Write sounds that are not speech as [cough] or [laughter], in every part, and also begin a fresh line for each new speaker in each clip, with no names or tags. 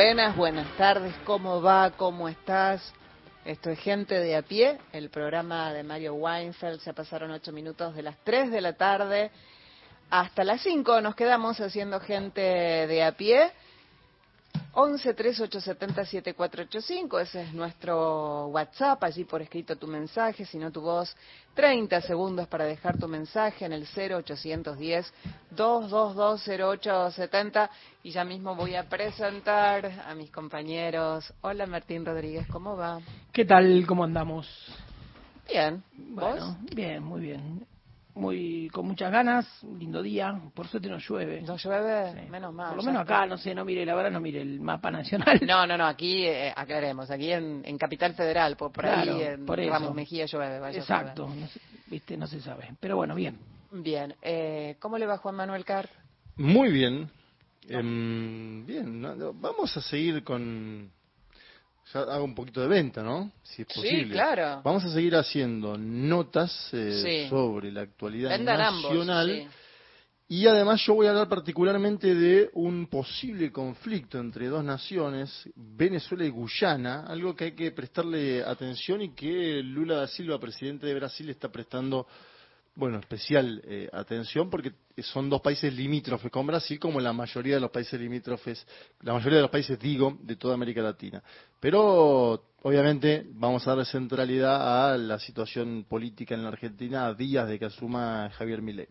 Buenas, buenas tardes. ¿Cómo va? ¿Cómo estás? Esto es Gente de a pie, el programa de Mario Weinfeld. Se pasaron ocho minutos de las tres de la tarde hasta las cinco. Nos quedamos haciendo Gente de a pie. 11 3870 7485, ese es nuestro WhatsApp, allí por escrito tu mensaje, si no tu voz, 30 segundos para dejar tu mensaje en el 0810 2220870 y ya mismo voy a presentar a mis compañeros. Hola Martín Rodríguez, ¿cómo va?
¿Qué tal? ¿Cómo andamos?
Bien, ¿vos?
bien, muy bien muy con muchas ganas, un lindo día, por suerte no llueve.
¿No llueve? Menos mal.
Por lo menos acá, no sé, no mire, la verdad no mire el mapa nacional.
No, no, no, aquí eh, aclaremos, aquí en, en, Capital Federal, por, por ahí en por Ramos Mejía llueve.
Vaya Exacto, no viste, no se sabe, pero bueno, bien.
Bien, eh, ¿cómo le va Juan Manuel Carr?
Muy bien, em, bien, vamos a seguir con ya hago un poquito de venta, ¿no? Si es posible.
Sí, claro.
Vamos a seguir haciendo notas eh, sobre la actualidad nacional. Y además yo voy a hablar particularmente de un posible conflicto entre dos naciones, Venezuela y Guyana, algo que hay que prestarle atención y que Lula da Silva, presidente de Brasil, está prestando bueno, especial eh, atención porque son dos países limítrofes con Brasil, como la mayoría de los países limítrofes, la mayoría de los países, digo, de toda América Latina. Pero, obviamente, vamos a dar centralidad a la situación política en la Argentina a días de que asuma Javier Milei.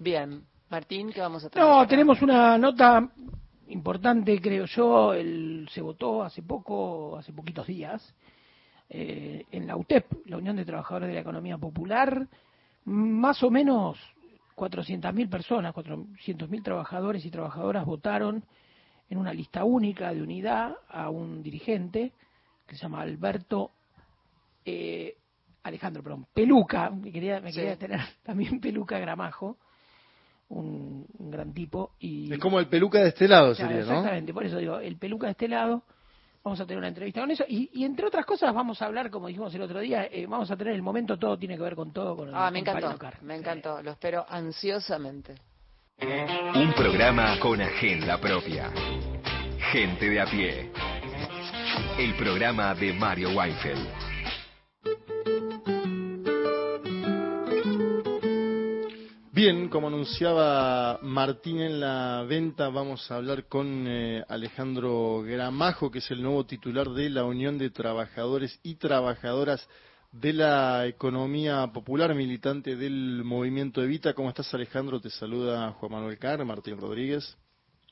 Bien. Martín, ¿qué vamos a tener?
No, tenemos una nota importante, creo yo. El, se votó hace poco, hace poquitos días, eh, en la UTEP, la Unión de Trabajadores de la Economía Popular, más o menos 400.000 personas, 400.000 trabajadores y trabajadoras votaron en una lista única de unidad a un dirigente que se llama Alberto eh, Alejandro, perdón, Peluca, me quería, me quería tener [laughs] también Peluca Gramajo, un, gran tipo. y
Es como el Peluca de este lado, sería,
¿no? Exactamente, por eso digo, el Peluca de este lado vamos a tener una entrevista con eso y, entre otras cosas vamos a hablar, como dijimos el otro día, eh, vamos a tener el momento, todo tiene que ver con todo. Con
ah, me encantó, me encantó, lo espero ansiosamente.
Un programa con agenda propia. Gente de a pie. El programa de Mario Weinfeld.
Bien, como anunciaba Martín en la venta, vamos a hablar con eh, Alejandro Gramajo, que es el nuevo titular de la Unión de Trabajadores y Trabajadoras de la Economía Popular, militante del movimiento Evita. ¿Cómo estás, Alejandro? Te saluda Juan Manuel Carr, Martín Rodríguez.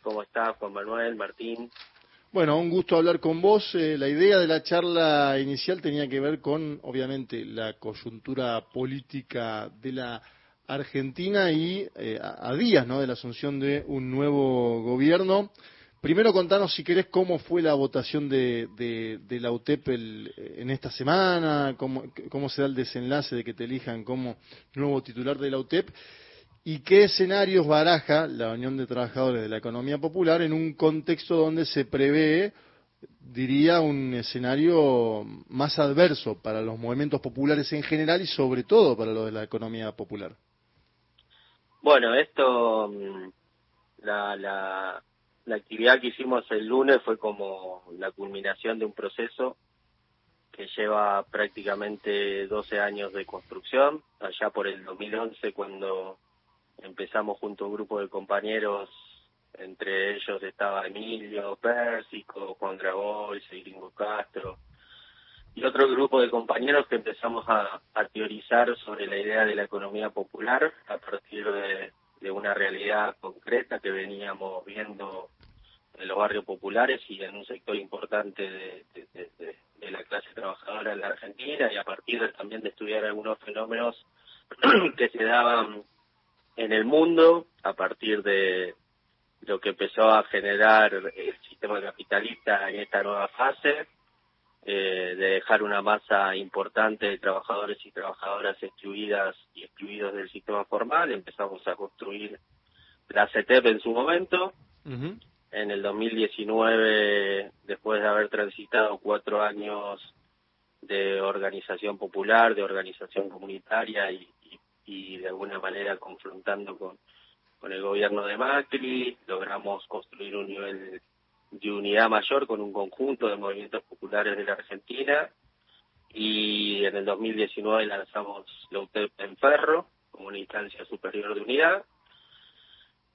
¿Cómo estás, Juan Manuel, Martín?
Bueno, un gusto hablar con vos. Eh, la idea de la charla inicial tenía que ver con, obviamente, la coyuntura política de la Argentina y eh, a, días ¿no? de la asunción de un nuevo gobierno. Primero contanos, si querés, cómo fue la votación de, de, la UTEP en esta semana, cómo, cómo se da el desenlace de que te elijan como nuevo titular de la UTEP y qué escenarios baraja la Unión de Trabajadores de la Economía Popular en un contexto donde se prevé, diría, un escenario más adverso para los movimientos populares en general y sobre todo para los de la economía popular.
Bueno, esto, mm, la, la, la actividad que hicimos el lunes fue como la culminación de un proceso que lleva prácticamente 12 años de construcción, allá por el 2011 cuando empezamos junto a un grupo de compañeros, entre ellos estaba Emilio Pérsico, Juan Grabois, Gringo Castro, y otro grupo de compañeros que empezamos a, teorizar sobre la idea de la economía popular a partir de, de una realidad concreta que veníamos viendo en los barrios populares y en un sector importante de, la clase trabajadora en la Argentina y a partir de, también de estudiar algunos fenómenos [clears throat] que se daban en el mundo a partir de lo que empezó a generar el sistema capitalista en esta nueva fase, eh, de dejar una masa importante de trabajadores y trabajadoras excluidas y excluidos del sistema formal, empezamos a construir la CETEP en su momento. En el 2019, después de haber transitado cuatro años de organización popular, de organización comunitaria y, y de alguna manera confrontando con, con el gobierno de Macri, logramos construir un nivel de unidad mayor con un conjunto de movimientos populares de la Argentina y en el 2019 lanzamos la UTEP en Ferro como una instancia superior de unidad.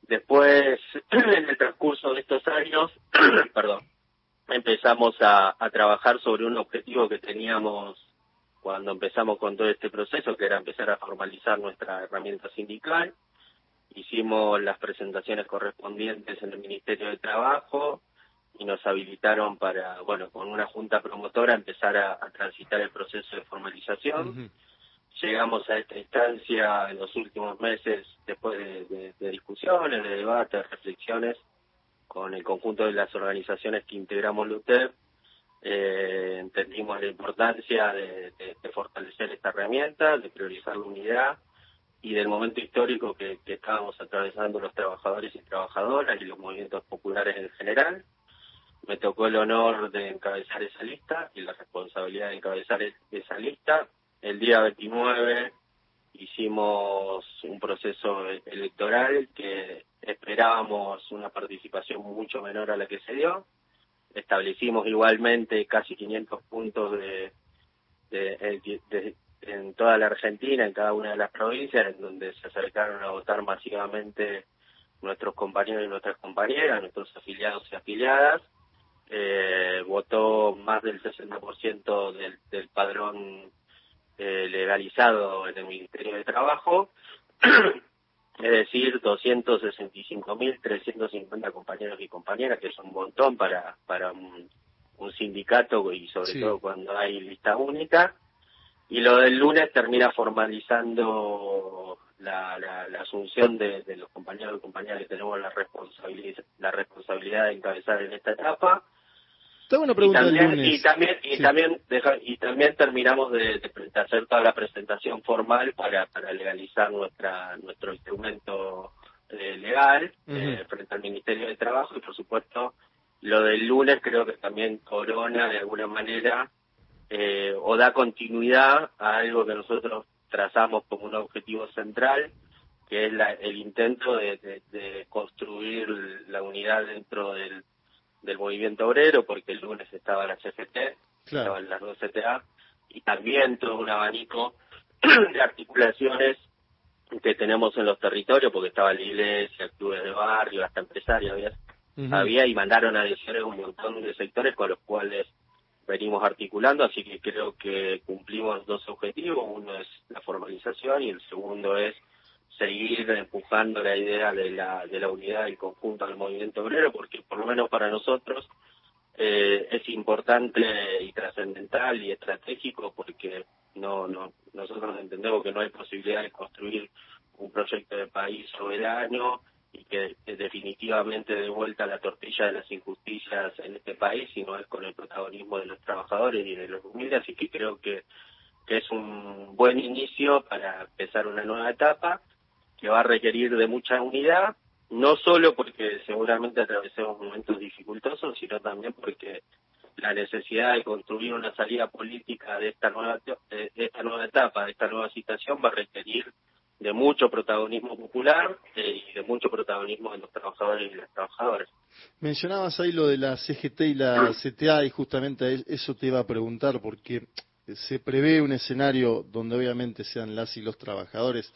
Después, [clears throat] en el transcurso de estos años, [clears throat] perdón, empezamos a, a trabajar sobre un objetivo que teníamos cuando empezamos con todo este proceso, que era empezar a formalizar nuestra herramienta sindical. Hicimos las presentaciones correspondientes en el Ministerio de Trabajo y nos habilitaron para, bueno, con una junta promotora empezar a, transitar el proceso de formalización. Llegamos a esta instancia en los últimos meses, después de, de discusiones, de debates, reflexiones, con el conjunto de las organizaciones que integramos la UTEP, eh, entendimos la importancia de, fortalecer esta herramienta, de priorizar la unidad y del momento histórico que, estábamos atravesando los trabajadores y trabajadoras y los movimientos populares en general. Me tocó el honor de encabezar esa lista y la responsabilidad de encabezar esa lista. El día 29 hicimos un proceso electoral que esperábamos una participación mucho menor a la que se dio establecimos igualmente casi 500 puntos de, en toda la Argentina, en cada una de las provincias, en donde se acercaron a votar masivamente nuestros compañeros y nuestras compañeras, nuestros afiliados y afiliadas. Eh, votó más del 60% del, del padrón eh, legalizado en el Ministerio de Trabajo. [clears throat] Es decir, 265.350 compañeros y compañeras, que es un montón para, para un, sindicato y sobre todo cuando hay lista única. Y lo del lunes termina formalizando la, la, asunción de, los compañeros y compañeras que tenemos la responsabilidad, la responsabilidad de encabezar en esta etapa y también, y también, y también, terminamos de, hacer toda la presentación formal para, para legalizar nuestra nuestro instrumento eh, legal eh, frente al Ministerio de Trabajo. Y por supuesto lo del lunes creo que también corona de alguna manera eh, o da continuidad a algo que nosotros trazamos como un objetivo central que es el intento de construir la unidad dentro del del movimiento obrero, porque el lunes estaba la CFT, estaban las dos CTA, y también todo un abanico [clears throat] de articulaciones que tenemos en los territorios, porque estaba la iglesia, clubes de barrio, hasta empresarios, había, había y mandaron adhesiones un montón de sectores con los cuales venimos articulando, así que creo que cumplimos dos objetivos, uno es la formalización y el segundo es seguir empujando la idea de la, de la unidad del conjunto del movimiento obrero, porque por lo menos para nosotros eh, es importante y trascendental y estratégico, porque no, no, nosotros entendemos que no hay posibilidad de construir un proyecto de país soberano y que, definitivamente de vuelta la tortilla de las injusticias en este país, sino es con el protagonismo de los trabajadores y de los humildes, así que creo que, que es un buen inicio para empezar una nueva etapa que va a requerir de mucha unidad, no solo porque seguramente atravesemos momentos dificultosos, sino también porque la necesidad de construir una salida política de esta nueva esta nueva etapa, de esta nueva situación, va a requerir de mucho protagonismo popular eh, y de mucho protagonismo de los trabajadores y las trabajadoras.
Mencionabas ahí lo de la CGT y la CTA y justamente eso te iba a preguntar porque se prevé un escenario donde obviamente sean las y los trabajadores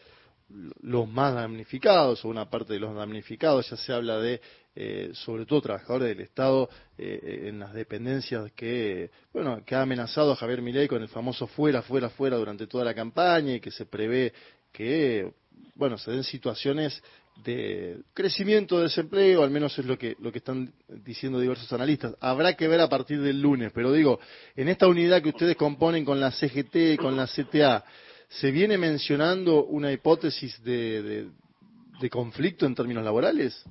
los más damnificados o una parte de los damnificados, ya se habla de eh, sobre todo trabajadores del Estado eh, en las dependencias que bueno que ha amenazado Javier Milei con el famoso fuera fuera fuera durante toda la campaña y que se prevé que bueno se den situaciones de crecimiento de desempleo, al menos es lo que, lo que están diciendo diversos analistas. Habrá que ver a partir del lunes, pero digo, en esta unidad que ustedes componen con la CGT con la CTA, ¿se viene mencionando una hipótesis de, de, conflicto en términos laborales?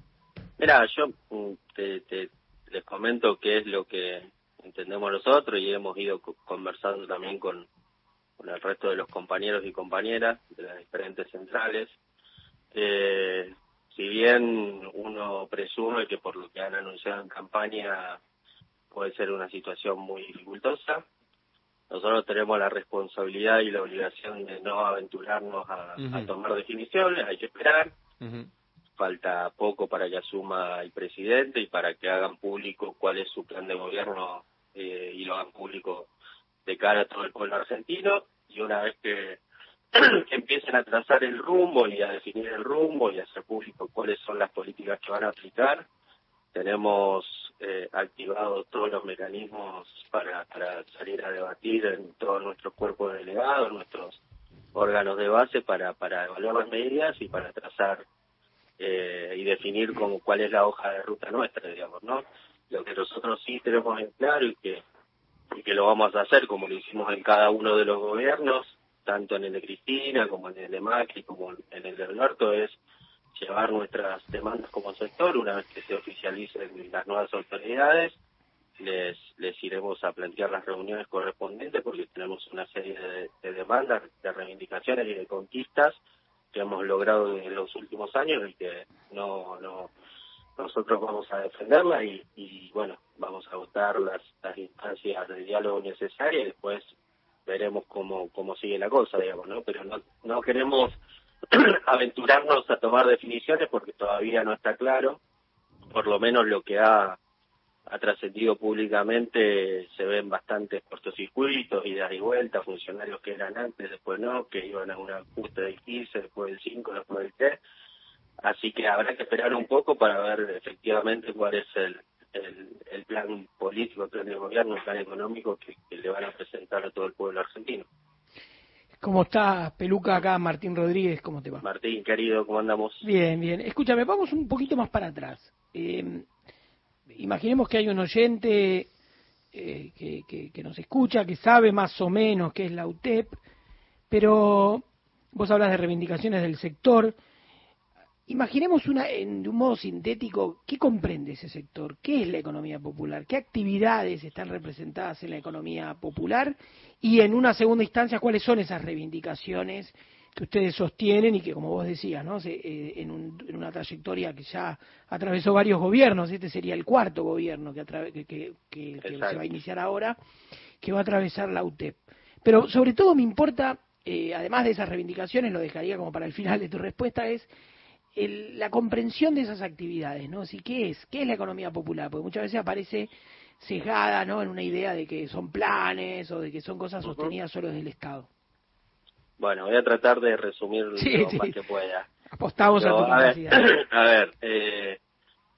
Mira, yo mm, te, les comento qué es lo que entendemos nosotros y hemos ido conversando también con, con el resto de los compañeros y compañeras de las diferentes centrales. Eh, si bien uno presume que por lo que han anunciado en campaña puede ser una situación muy dificultosa, nosotros tenemos la responsabilidad y la obligación de no aventurarnos a, tomar definiciones, hay que esperar. Falta poco para que asuma el presidente y para que hagan público cuál es su plan de gobierno eh, y lo hagan público de cara a todo el pueblo argentino. Y una vez que [clears throat] que empiecen a trazar el rumbo y a definir el rumbo y a hacer público cuáles son las políticas que van a aplicar. Tenemos eh, activados todos los mecanismos para, para salir a debatir en todo nuestro cuerpo de delegados, nuestros órganos de base para, para evaluar las medidas y para trazar eh, y definir como cuál es la hoja de ruta nuestra, digamos, ¿no? Lo que nosotros sí tenemos en claro y que, y que lo vamos a hacer como lo hicimos en cada uno de los gobiernos tanto en el de Cristina como en el de Macri como en el de Alberto, es llevar nuestras demandas como sector, una vez que se oficialicen las nuevas autoridades, les, les iremos a plantear las reuniones correspondientes porque tenemos una serie de, demandas, de reivindicaciones y de conquistas que hemos logrado en los últimos años y que no, no nosotros vamos a defenderla y, y bueno, vamos a votar las, las instancias de diálogo necesarias y después veremos cómo, cómo sigue la cosa, digamos, ¿no? Pero no, no queremos [clears throat] aventurarnos a tomar definiciones porque todavía no está claro, por lo menos lo que ha, ha trascendido públicamente se ven bastantes cortocircuitos, idas y vueltas, funcionarios que eran antes, después no, que iban a un ajuste del 15, después del 5, después del 3, así que habrá que esperar un poco para ver efectivamente cuál es el, el, plan político, el plan de gobierno, el plan económico que, le van a presentar a todo el pueblo argentino.
¿Cómo está, Peluca, acá? Martín Rodríguez, ¿cómo te va?
Martín, querido, ¿cómo andamos?
Bien, bien. Escúchame, vamos un poquito más para atrás. Eh, imaginemos que hay un oyente eh, que, que, nos escucha, que sabe más o menos qué es la UTEP, pero vos hablas de reivindicaciones del sector. Imaginemos una, en, de un modo sintético, ¿qué comprende ese sector? ¿Qué es la economía popular? ¿Qué actividades están representadas en la economía popular? Y en una segunda instancia, ¿cuáles son esas reivindicaciones que ustedes sostienen y que, como vos decías, ¿no? Eh, en, una trayectoria que ya atravesó varios gobiernos, este sería el cuarto gobierno que, que, se va a iniciar ahora, que va a atravesar la UTEP. Pero sobre todo me importa, eh, además de esas reivindicaciones, lo dejaría como para el final de tu respuesta, es la comprensión de esas actividades, ¿no? Si, ¿Qué es? ¿Qué es la economía popular? Porque muchas veces aparece cejada, ¿no? En una idea de que son planes o de que son cosas sostenidas solo desde el Estado.
Bueno, voy a tratar de resumir lo más que pueda.
Apostamos a tu capacidad. [clears throat]
A ver, eh,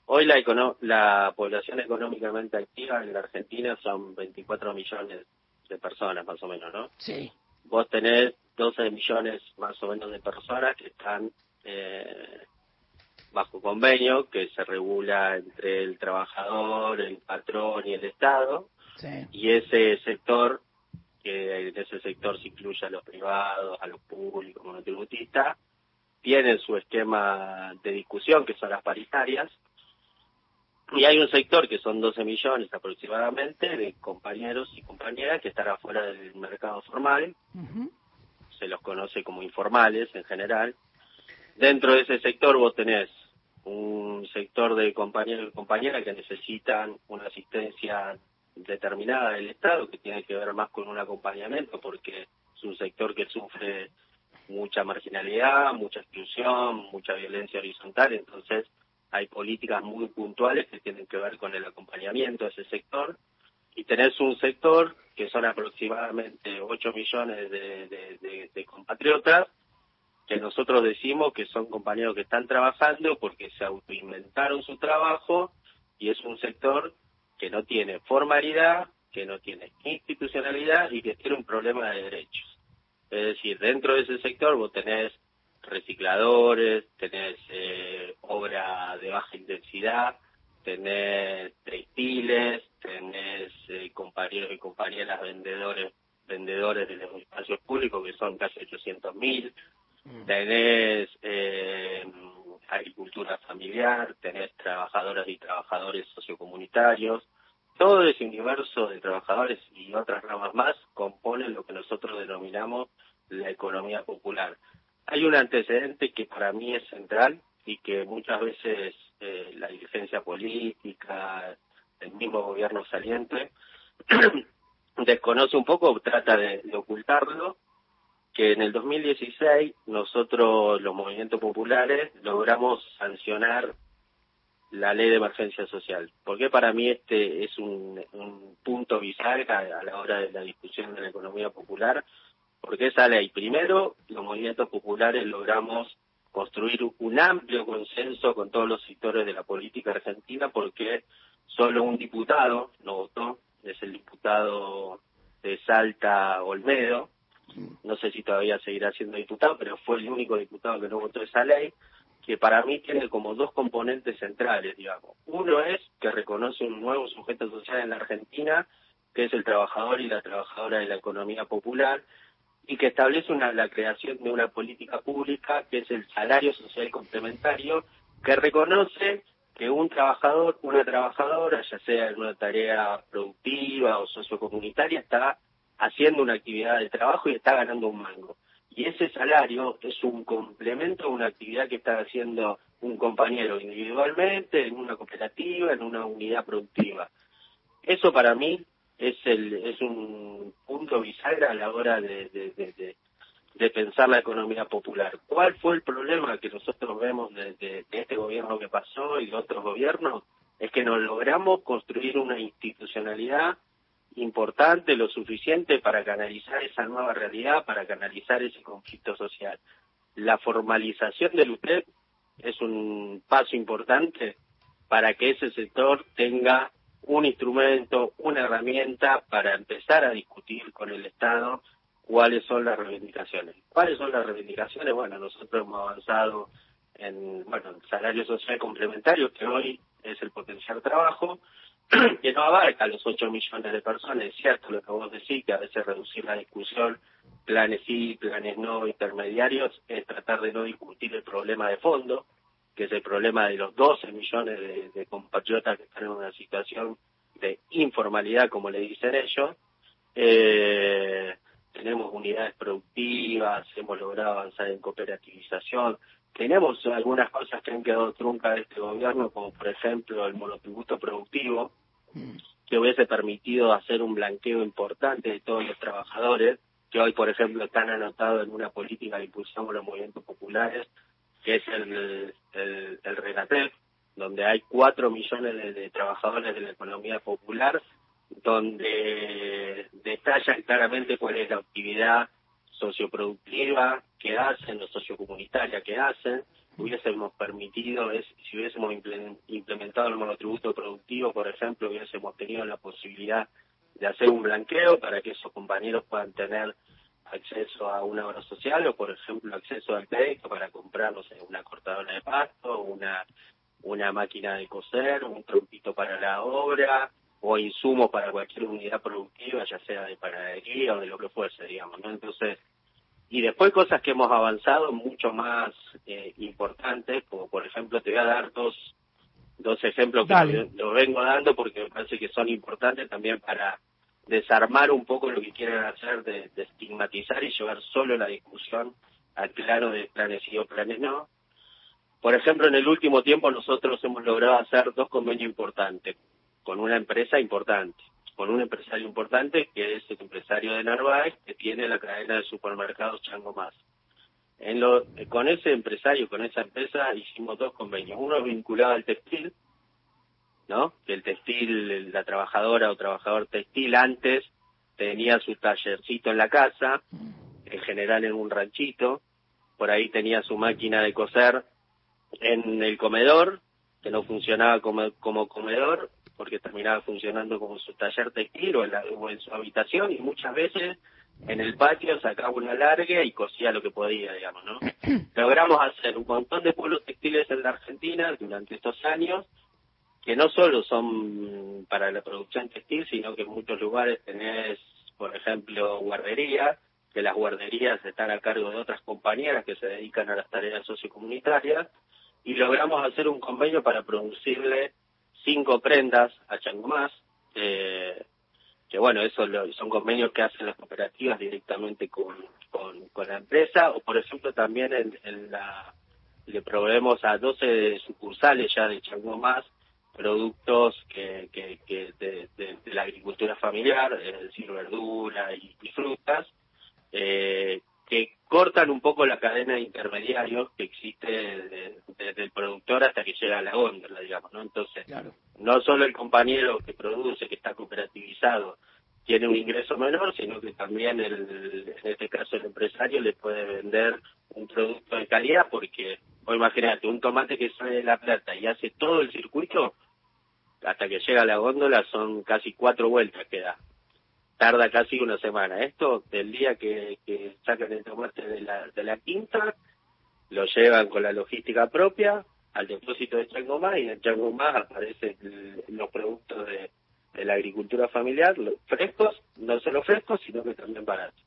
hoy la, la población económicamente activa en la Argentina son 24 millones de personas, más o menos, ¿no?
Sí.
Vos tenés 12 millones más o menos de personas que están eh, bajo convenio que se regula entre el trabajador, el patrón y el Estado. Y ese sector, que en ese sector se incluye a los privados, a los públicos, a los tributistas, tienen su esquema de discusión, que son las paritarias. Y hay un sector que son 12 millones aproximadamente de compañeros y compañeras que están afuera del mercado formal. Se los conoce como informales en general Dentro de ese sector vos tenés un sector de compañeros y compañeras que necesitan una asistencia determinada del Estado, que tiene que ver más con un acompañamiento, porque es un sector que sufre mucha marginalidad, mucha exclusión, mucha violencia horizontal, entonces hay políticas muy puntuales que tienen que ver con el acompañamiento de ese sector. Y tenés un sector que son aproximadamente 8 millones de compatriotas que nosotros decimos que son compañeros que están trabajando porque se autoinventaron su trabajo y es un sector que no tiene formalidad, que no tiene institucionalidad y que tiene un problema de derechos. Es decir, dentro de ese sector vos tenés recicladores, tenés eh, obra de baja intensidad, tenés textiles, tenés eh, compañeros y compañeras vendedores vendedores de los espacios públicos que son casi 800 mil, mm. Tenés eh, agricultura familiar, tenés trabajadoras y trabajadores sociocomunitarios, todo ese universo de trabajadores y otras ramas más componen lo que nosotros denominamos la economía popular. Hay un antecedente que para mí es central y que muchas veces eh, la dirigencia política, el mismo gobierno saliente, [clears throat] desconoce un poco, trata de, ocultarlo, que en el 2016 nosotros, los movimientos populares, logramos sancionar la ley de emergencia social. Porque para mí este es un, un punto bisagra a la hora de la discusión de la economía popular, porque esa ley, primero, los movimientos populares logramos construir un amplio consenso con todos los sectores de la política argentina, porque solo un diputado no votó, es el diputado de Salta Olmedo, no sé si todavía seguirá siendo diputado, pero fue el único diputado que no votó esa ley, que para mí tiene como dos componentes centrales, digamos. Uno es que reconoce un nuevo sujeto social en la Argentina, que es el trabajador y la trabajadora de la economía popular, y que establece una, la creación de una política pública que es el salario social complementario, que reconoce que un trabajador, una trabajadora, ya sea en una tarea productiva o sociocomunitaria, está haciendo una actividad de trabajo y está ganando un mango. Y ese salario es un complemento a una actividad que está haciendo un compañero individualmente, en una cooperativa, en una unidad productiva. Eso para mí es el es un punto bisagra a la hora de, de, pensar la economía popular. ¿Cuál fue el problema que nosotros vemos de, este gobierno que pasó y de otros gobiernos? Es que no logramos construir una institucionalidad importante, lo suficiente para canalizar esa nueva realidad, para canalizar ese conflicto social. La formalización del UTEP es un paso importante para que ese sector tenga un instrumento, una herramienta para empezar a discutir con el Estado cuáles son las reivindicaciones. ¿Cuáles son las reivindicaciones? Bueno, nosotros hemos avanzado en, bueno, el salario social complementario, que hoy es el potencial trabajo, [clears throat] que no abarca los 8 millones de personas. Es cierto lo que vos decís, que a veces reducir la discusión, planes sí, planes no, intermediarios, es tratar de no discutir el problema de fondo, que es el problema de los 12 millones de, compatriotas que están en una situación de informalidad, como le dicen ellos. Eh, tenemos unidades productivas, hemos logrado avanzar en cooperativización, tenemos algunas cosas que han quedado truncas de este gobierno, como por ejemplo el monotributo productivo, mm. que hubiese permitido hacer un blanqueo importante de todos los trabajadores, que hoy, por ejemplo, están anotados en una política de impulsión los movimientos populares, que es el, el, el donde hay cuatro millones de, trabajadores de la economía popular, donde detallan claramente cuál es la actividad socioproductiva que hacen, o sociocomunitaria que hacen, hubiésemos permitido, es, si hubiésemos implementado el monotributo productivo, por ejemplo, hubiésemos tenido la posibilidad de hacer un blanqueo para que esos compañeros puedan tener acceso a una obra social o, por ejemplo, acceso al crédito para comprar, una cortadora de pasto, una, una máquina de coser, un trompito para la obra o insumos para cualquier unidad productiva, ya sea de panadería o de lo que fuese, digamos, ¿no? Entonces, y después cosas que hemos avanzado mucho más eh, importantes, como por ejemplo te voy a dar dos, dos ejemplos que lo vengo dando porque me parece que son importantes también para desarmar un poco lo que quieren hacer de, estigmatizar y llevar solo la discusión al plano de planes sí o planes no. Por ejemplo, en el último tiempo nosotros hemos logrado hacer dos convenios importantes con una empresa importante, con un empresario importante que es el empresario de Narváez, que tiene la cadena de supermercados Chango Más. En lo, con ese empresario, con esa empresa, hicimos dos convenios. Uno vinculado al textil, ¿no? Que el textil, la trabajadora o trabajador textil antes tenía su tallercito en la casa, en general en un ranchito, por ahí tenía su máquina de coser en el comedor, que no funcionaba como, como comedor, porque terminaba funcionando como su taller textil o en, en su habitación, y muchas veces en el patio, sacaba una larga y cosía lo que podía, digamos, ¿no? [clears throat] Logramos hacer un montón de pueblos textiles en la Argentina durante estos años, que no solo son para la producción textil, sino que en muchos lugares tenés, por ejemplo, guarderías, que las guarderías están a cargo de otras compañeras que se dedican a las tareas sociocomunitarias, y logramos hacer un convenio para producirle cinco prendas a Changomás, eh, que bueno, eso son convenios que hacen las cooperativas directamente con, con, la empresa, o por ejemplo también en, la, le proveemos a 12 sucursales ya de Changomás productos que, que, que de, la agricultura familiar, es decir, verdura y, frutas, eh, que cortan un poco la cadena de intermediarios que existe desde, el productor hasta que llega a la góndola, digamos, ¿no? Entonces, no solo el compañero que produce, que está cooperativizado, tiene un ingreso menor, sino que también, el, en este caso, el empresario le puede vender un producto de calidad, porque, o imagínate, un tomate que sale de La Plata y hace todo el circuito, hasta que llega a la góndola son casi cuatro vueltas que da tarda casi una semana. Esto del día que, sacan el tomate de la, de la quinta, lo llevan con la logística propia al depósito de Changomá y en Changomá aparecen los productos de, la agricultura familiar, frescos, no solo frescos, sino que también baratos.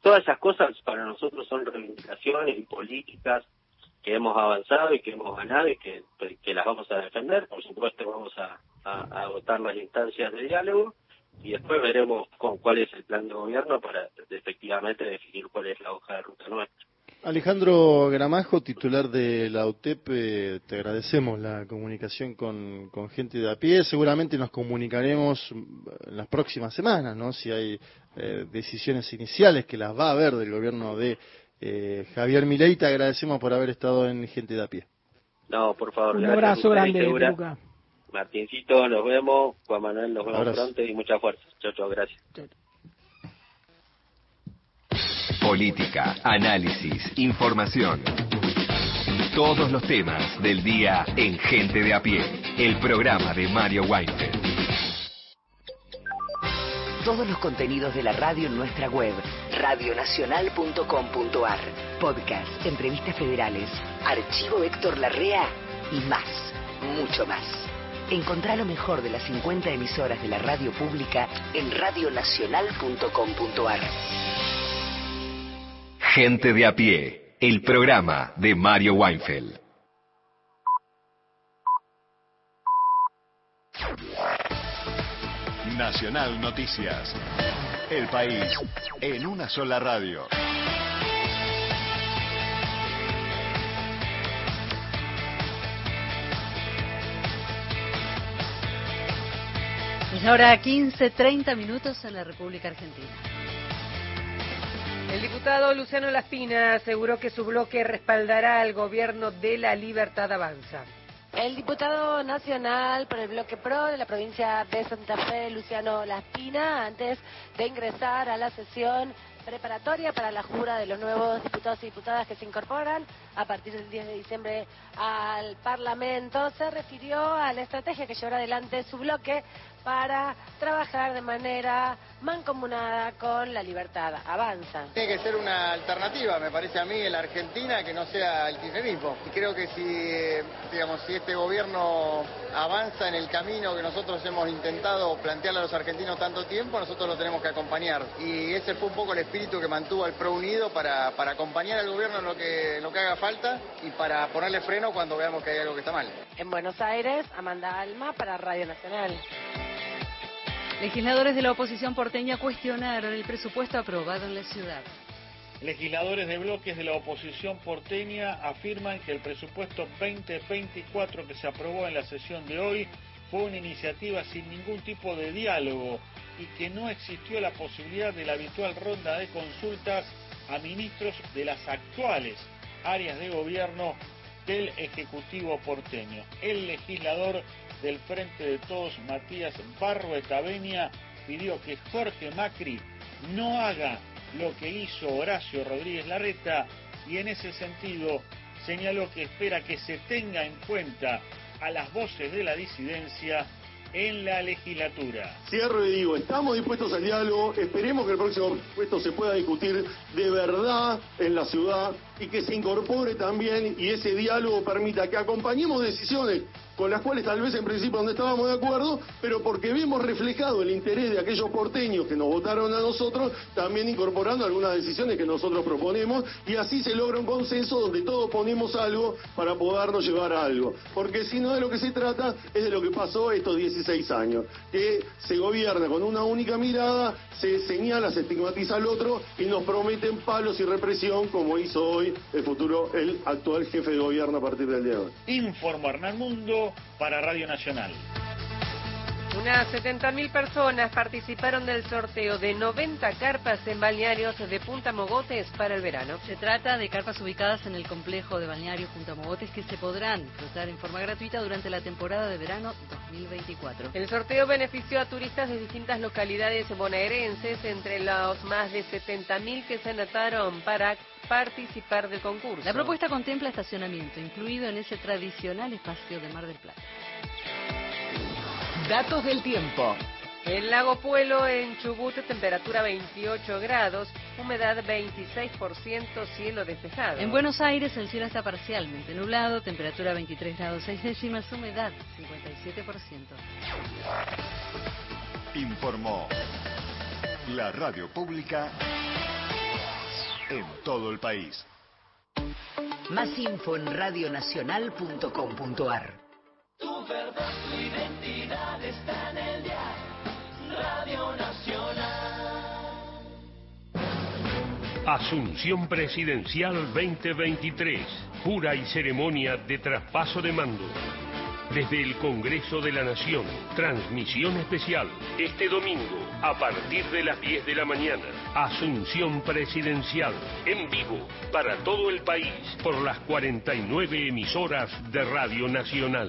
Todas esas cosas para nosotros son reivindicaciones y políticas que hemos avanzado y que hemos ganado y que, que las vamos a defender. Por supuesto, vamos a, a agotar las instancias de diálogo y después veremos con cuál es el plan de gobierno para efectivamente definir cuál es la hoja de ruta nuestra.
Alejandro Gramajo, titular de la UTEP, eh, te agradecemos la comunicación con, gente de a pie. Seguramente nos comunicaremos en las próximas semanas, ¿no? Si hay eh, decisiones iniciales que las va a haber del gobierno de eh, Javier Milei, te agradecemos por haber estado en Gente de a pie.
No, por favor.
Un abrazo grande, Luca.
Martincito, nos vemos. Juan Manuel, nos vemos pronto y mucha fuerza. Chao, chao, gracias.
Política, análisis, información. Todos los temas del día en Gente de a pie, el programa de Mario Weinfeld.
Todos los contenidos de la radio en nuestra web, radionacional.com.ar. Podcast, entrevistas federales, archivo Héctor Larrea y más, mucho más. Encontrá lo mejor de las 50 emisoras de la radio pública en radionacional.com.ar.
Gente de a pie, el programa de Mario Weinfeld. Nacional Noticias. El país en una sola radio.
Es ahora 15, 30 minutos en la República Argentina.
El diputado Luciano Laspina aseguró que su bloque respaldará al gobierno de la Libertad Avanza.
El diputado nacional por el bloque PRO de la provincia de Santa Fe, Luciano Laspina, antes de ingresar a la sesión preparatoria para la jura de los nuevos diputados y diputadas que se incorporan a partir del 10 de diciembre al Parlamento, se refirió a la estrategia que llevará adelante su bloque para trabajar de manera mancomunada con la libertad. Avanza.
Tiene que ser una alternativa, me parece a mí, en la Argentina que no sea el kirchnerismo. Y creo que si, digamos, si este gobierno avanza en el camino que nosotros hemos intentado plantearle a los argentinos tanto tiempo, nosotros lo tenemos que acompañar. Y ese fue un poco el espíritu que mantuvo al PRO unido para, para acompañar al gobierno en lo que, en lo que haga falta y para ponerle freno cuando veamos que hay algo que está mal.
En Buenos Aires, Amanda Alma para Radio Nacional.
Legisladores de la oposición porteña cuestionaron el presupuesto aprobado en la ciudad.
Legisladores de bloques de la oposición porteña afirman que el presupuesto 2024 que se aprobó en la sesión de hoy fue una iniciativa sin ningún tipo de diálogo y que no existió la posibilidad de la habitual ronda de consultas a ministros de las actuales áreas de gobierno del Ejecutivo porteño. El legislador del Frente de Todos, Matías Barro Etavenia, pidió que Jorge Macri no haga lo que hizo Horacio Rodríguez Larreta y en ese sentido señaló que espera que se tenga en cuenta a las voces de la disidencia en la legislatura.
Cierro y digo, estamos dispuestos al diálogo, esperemos que el próximo puesto se pueda discutir de verdad en la ciudad y que se incorpore también y ese diálogo permita que acompañemos decisiones con las cuales tal vez en principio no estábamos de acuerdo, pero porque vimos reflejado el interés de aquellos porteños que nos votaron a nosotros, también incorporando algunas decisiones que nosotros proponemos, y así se logra un consenso donde todos ponemos algo para podernos llevar a algo. Porque si no de lo que se trata es de lo que pasó estos 16 años, que se gobierna con una única mirada, se señala, se estigmatiza al otro y nos prometen palos y represión como hizo hoy el futuro, el actual jefe de gobierno a partir del día de hoy.
Informo Hernán Mundo para Radio Nacional.
Unas 70.000 personas participaron del sorteo de 90 carpas en balnearios de Punta Mogotes para el verano.
Se trata de carpas ubicadas en el complejo de balnearios Punta Mogotes que se podrán disfrutar en forma gratuita durante la temporada de verano 2024.
El sorteo benefició a turistas de distintas localidades bonaerenses, entre los más de 70.000 que se anotaron para participar del concurso.
La propuesta contempla estacionamiento, incluido en ese tradicional espacio de Mar del Plata.
Datos del tiempo.
El lago Puelo en Chubut, temperatura 28 grados, humedad 26%, cielo despejado.
En Buenos Aires el cielo está parcialmente nublado, temperatura 23 grados 6 décimas, humedad 57%.
Informó la radio pública en todo el país.
Más info en radionacional.com.ar.
Tu verdad, tu identidad está en el día. Radio Nacional.
Asunción Presidencial 2023. Jura y ceremonia de traspaso de mando. Desde el Congreso de la Nación, transmisión especial. Este domingo, a partir de las 10 de la mañana, Asunción Presidencial, en vivo, para todo el país, por las 49 emisoras de Radio Nacional.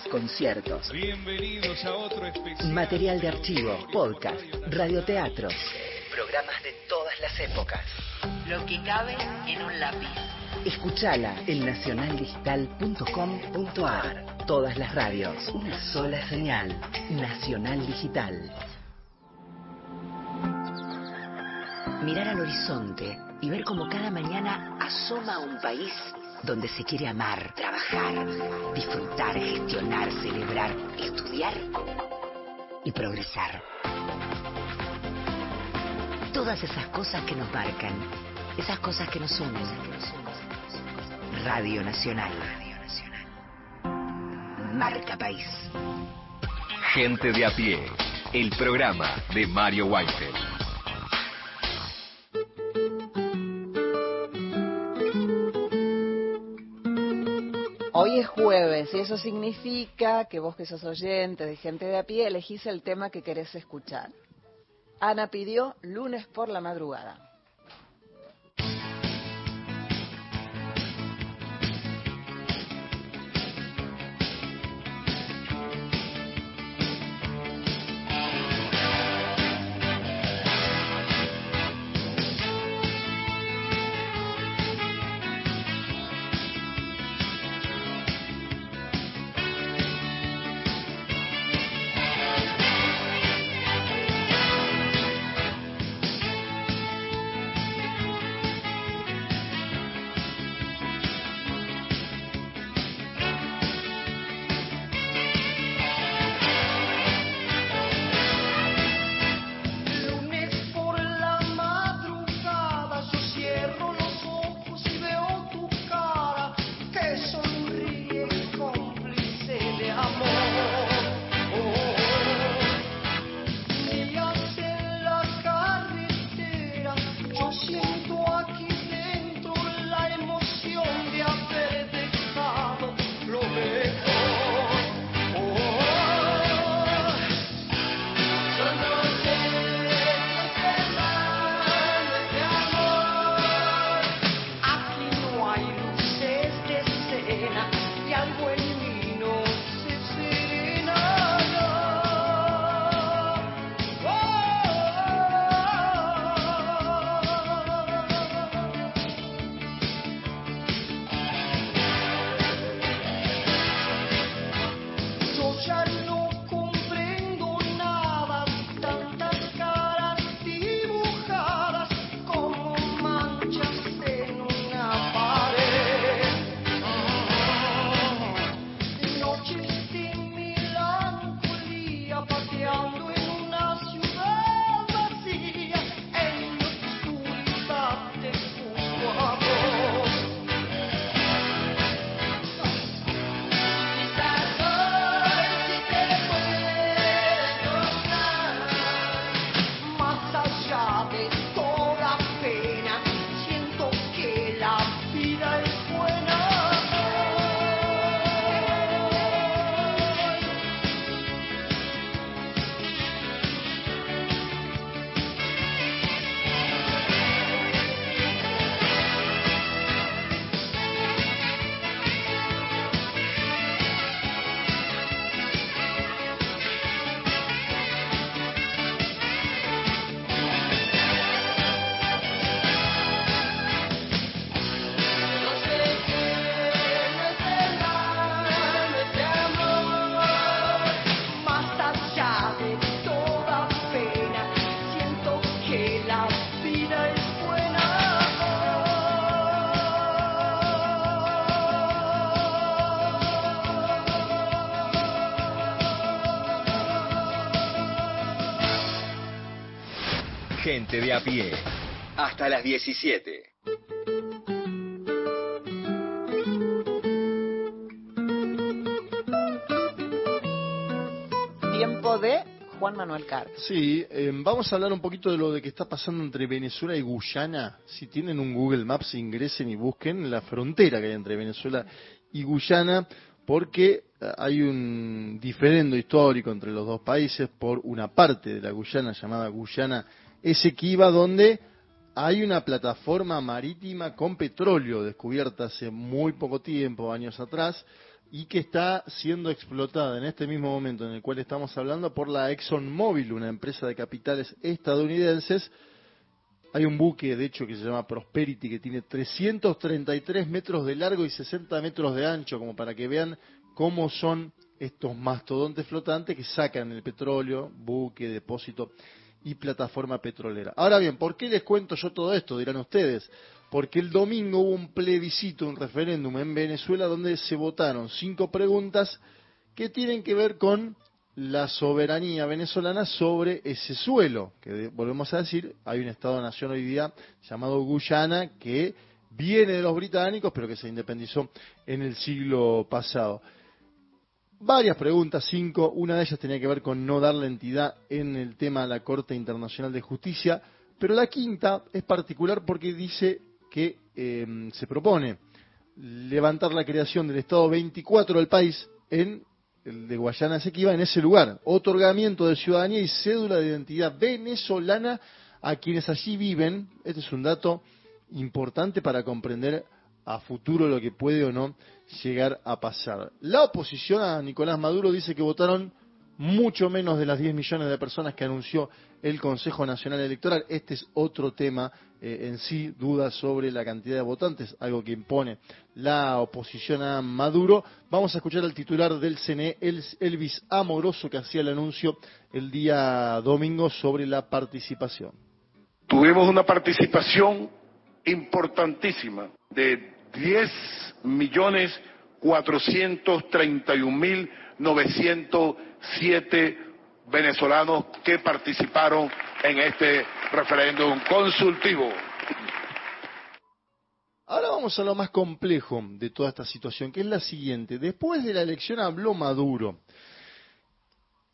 conciertos.
Bienvenidos a otro especial.
Material de archivo, podcast, radioteatros. Programas de todas las épocas.
Lo que cabe en un lápiz.
Escuchala en nacionaldigital.com.ar. Todas las radios, una sola señal. Nacional Digital. Mirar al horizonte y ver cómo cada mañana asoma un país donde se quiere amar, trabajar, disfrutar, gestionar, celebrar, estudiar y progresar. Todas esas cosas que nos marcan, esas cosas que nos unen. Radio Nacional. Marca País.
Gente de a pie, el programa de Mario Weinfeld.
Hoy es jueves y eso significa que vos que sos oyente de gente de a pie elegís el tema que querés escuchar. Ana pidió lunes por la madrugada.
Gente de a pie. Hasta las 17.
Tiempo de Juan Manuel Carr.
Sí, eh, vamos a hablar un poquito de lo de que está pasando entre Venezuela y Guyana. Si tienen un Google Maps, ingresen y busquen la frontera que hay entre Venezuela y Guyana, porque eh, hay un diferendo histórico entre los dos países por una parte de la Guyana llamada Guyana Esequiba, donde hay una plataforma marítima con petróleo descubierta hace muy poco tiempo, años atrás, y que está siendo explotada en este mismo momento en el cual estamos hablando por la ExxonMobil, una empresa de capitales estadounidenses. Hay un buque, de hecho, que se llama Prosperity, que tiene 333 metros de largo y 60 metros de ancho, como para que vean cómo son estos mastodontes flotantes que sacan el petróleo, buque, depósito y plataforma petrolera. Ahora bien, ¿por qué les cuento yo todo esto? Dirán ustedes. Porque el domingo hubo un plebiscito, un referéndum en Venezuela donde se votaron cinco preguntas que tienen que ver con la soberanía venezolana sobre ese suelo, que volvemos a decir, hay un Estado-nación hoy día llamado Guyana que viene de los británicos, pero que se independizó en el siglo pasado. Varias preguntas, cinco. Una de ellas tenía que ver con no darle entidad en el tema de la Corte Internacional de Justicia, pero la quinta es particular porque dice que eh, se propone levantar la creación del Estado 24 del país en el de Guayana Esequiba, en ese lugar. Otorgamiento de ciudadanía y cédula de identidad venezolana a quienes allí viven. Este es un dato importante para comprender a futuro lo que puede o no llegar a pasar. La oposición a Nicolás Maduro dice que votaron mucho menos de las 10 millones de personas que anunció el Consejo Nacional Electoral. Este es otro tema eh, en sí, dudas sobre la cantidad de votantes, algo que impone la oposición a Maduro. Vamos a escuchar al titular del CNE, Elvis Amoroso, que hacía el anuncio el día domingo sobre la participación.
Tuvimos una participación importantísima de 10 millones 431 mil 907 venezolanos que participaron en este referéndum consultivo.
Ahora vamos a lo más complejo de toda esta situación, que es la siguiente. Después de la elección habló Maduro.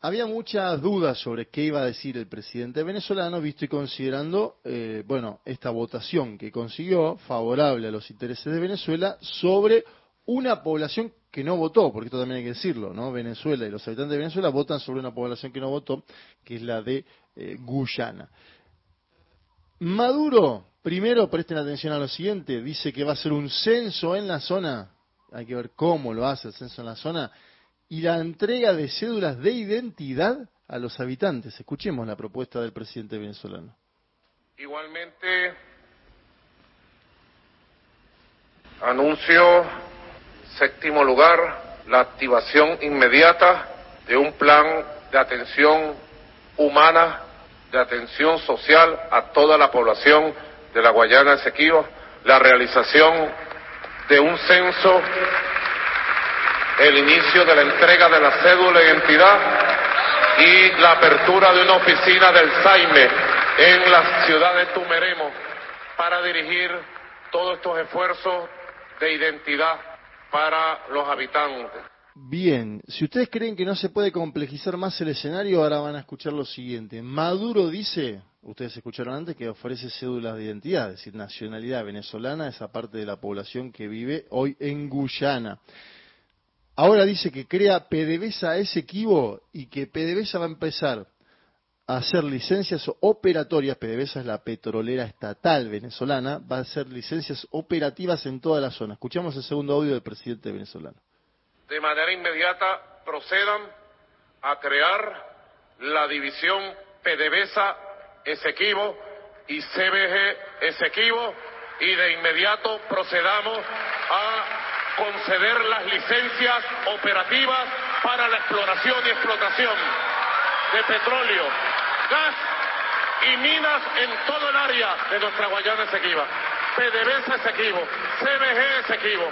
Había muchas dudas sobre qué iba a decir el presidente venezolano, visto y considerando, eh, bueno, esta votación que consiguió favorable a los intereses de Venezuela sobre una población que no votó, porque esto también hay que decirlo, ¿no? Venezuela y los habitantes de Venezuela votan sobre una población que no votó, que es la de eh, Guyana. Maduro, primero presten atención a lo siguiente, dice que va a ser un censo en la zona hay que ver cómo lo hace el censo en la zona, y la entrega de cédulas de identidad a los habitantes. Escuchemos la propuesta del presidente venezolano.
Igualmente, anuncio, séptimo lugar, la activación inmediata de un plan de atención humana, de atención social a toda la población de la Guayana Esequiba, la realización de un censo, el inicio de la entrega de la cédula de identidad y la apertura de una oficina del SAIME en la ciudad de Tumeremo para dirigir todos estos esfuerzos de identidad para los habitantes.
Bien, si ustedes creen que no se puede complejizar más el escenario, ahora van a escuchar lo siguiente. Maduro dice, ustedes escucharon antes, que ofrece cédulas de identidad, es decir, nacionalidad venezolana a esa parte de la población que vive hoy en Guyana. Ahora dice que crea PDVSA Esequibo y que PDVSA va a empezar a hacer licencias operatorias, PDVSA es la petrolera estatal venezolana, va a hacer licencias operativas en toda la zona. Escuchamos el segundo audio del presidente venezolano
de manera inmediata procedan a crear la división PDVSA Esequibo y CBG Esequibo y de inmediato procedamos a conceder las licencias operativas para la exploración y explotación de petróleo, gas y minas en todo el área de nuestra Guayana Esequiba. PDVSA Esequibo, CBG Esequibo.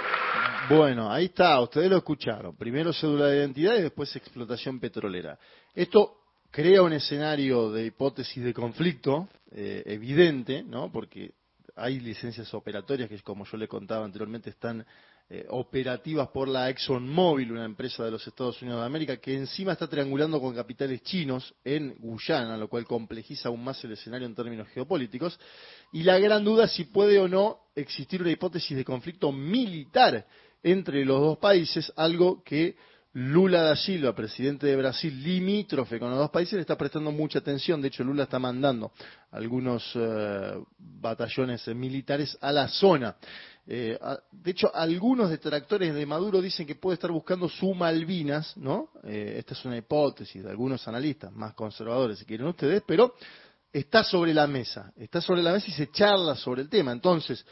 Bueno, ahí está, ustedes lo escucharon. Primero cédula de identidad y después explotación petrolera. Esto crea un escenario de hipótesis de conflicto eh, evidente, ¿no? Porque hay licencias operatorias que, como yo le contaba anteriormente, están eh, operativas por la ExxonMobil, una empresa de los Estados Unidos de América, que encima está triangulando con capitales chinos en Guyana, lo cual complejiza aún más el escenario en términos geopolíticos. Y la gran duda es si puede o no existir una hipótesis de conflicto militar entre los dos países, algo que Lula da Silva, presidente de Brasil, limítrofe con los dos países, le está prestando mucha atención. De hecho, Lula está mandando algunos eh, batallones militares a la zona. Eh, de hecho, algunos detractores de Maduro dicen que puede estar buscando su Malvinas, ¿no? Eh, esta es una hipótesis de algunos analistas más conservadores, si quieren ustedes, pero está sobre la mesa. Está sobre la mesa y se charla sobre el tema. Entonces,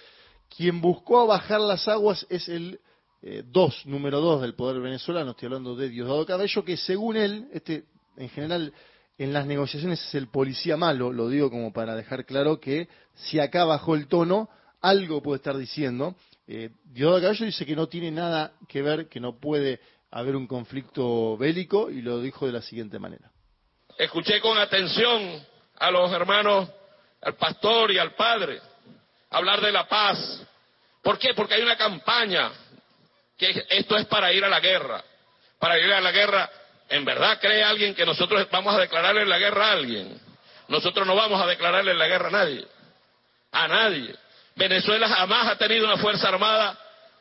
quien buscó bajar las aguas es el eh, dos, número dos del poder venezolano, estoy hablando de Diosdado Cabello, que según él, este, en general, en las negociaciones es el policía malo, lo digo como para dejar claro que si acá bajó el tono, algo puede estar diciendo. Eh, Diosdado Cabello dice que no tiene nada que ver, que no puede haber un conflicto bélico, y lo dijo de la siguiente manera.
Escuché con atención a los hermanos, al pastor y al padre, hablar de la paz. ¿Por qué? Porque hay una campaña que esto es para ir a la guerra. Para ir a la guerra, ¿en verdad cree alguien que nosotros vamos a declararle la guerra a alguien? Nosotros no vamos a declararle la guerra a nadie. A nadie. Venezuela jamás ha tenido una fuerza armada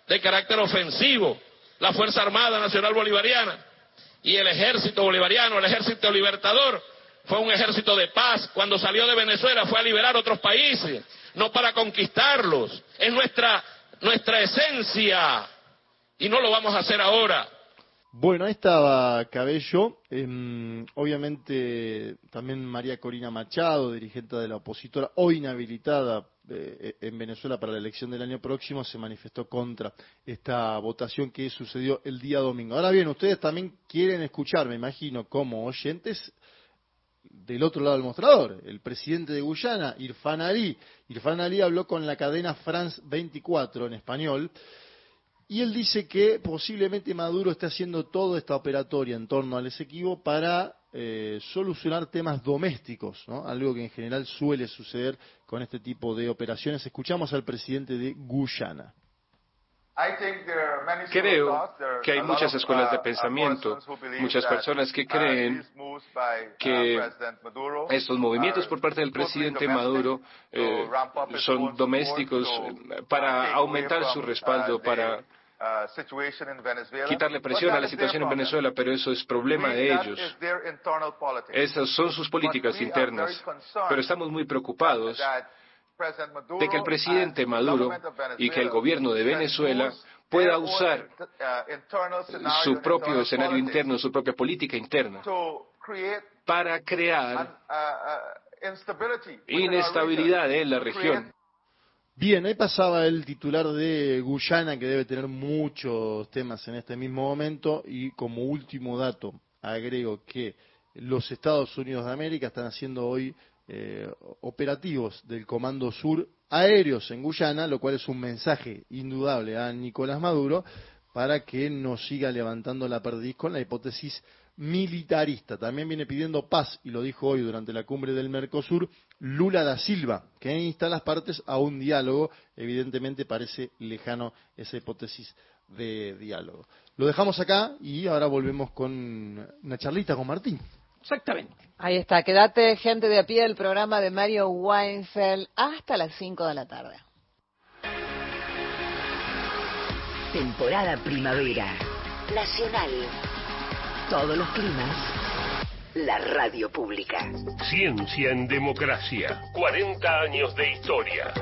de carácter ofensivo. La Fuerza Armada Nacional Bolivariana y el ejército bolivariano, el ejército libertador, fue un ejército de paz. Cuando salió de Venezuela fue a liberar otros países, no para conquistarlos. Es nuestra, nuestra esencia y no lo vamos a hacer ahora.
Bueno, ahí estaba Cabello, em, obviamente también María Corina Machado, dirigente de la opositora, hoy inhabilitada eh, en Venezuela para la elección del año próximo, se manifestó contra esta votación que sucedió el día domingo. Ahora bien, ustedes también quieren escuchar, me imagino, como oyentes, del otro lado del mostrador, el presidente de Guyana, Irfan Ali. Irfan Ali habló con la cadena France 24 en español y él dice que posiblemente Maduro está haciendo toda esta operatoria en torno al Esequibo para eh, solucionar temas domésticos, ¿no? algo que en general suele suceder con este tipo de operaciones. Escuchamos al presidente de Guyana.
Creo que hay muchas escuelas de pensamiento, muchas personas que creen que estos movimientos por parte del presidente Maduro eh, son domésticos para aumentar su respaldo, para quitarle presión a la situación en Venezuela, pero eso es problema de ellos. Esas son sus políticas internas. Pero estamos muy preocupados de que el presidente Maduro y que el gobierno de Venezuela pueda usar su propio escenario interno, su propia política interna, para crear inestabilidad en la región.
Bien, ahí pasaba el titular de Guyana, que debe tener muchos temas en este mismo momento, y como último dato, agrego que los Estados Unidos de América están haciendo hoy eh, operativos del Comando Sur aéreos en Guyana, lo cual es un mensaje indudable a Nicolás Maduro para que no siga levantando la perdiz con la hipótesis militarista. También viene pidiendo paz, y lo dijo hoy durante la cumbre del Mercosur, Lula da Silva, que insta a las partes a un diálogo. Evidentemente parece lejano esa hipótesis de diálogo. Lo dejamos acá y ahora volvemos con una charlita con Martín.
Exactamente. Ahí está, quédate gente de a pie del programa de Mario Weinfeld hasta las 5 de la tarde.
Temporada primavera. Nacional. Todos los climas. La radio pública.
Ciencia en democracia. 40 años de historia.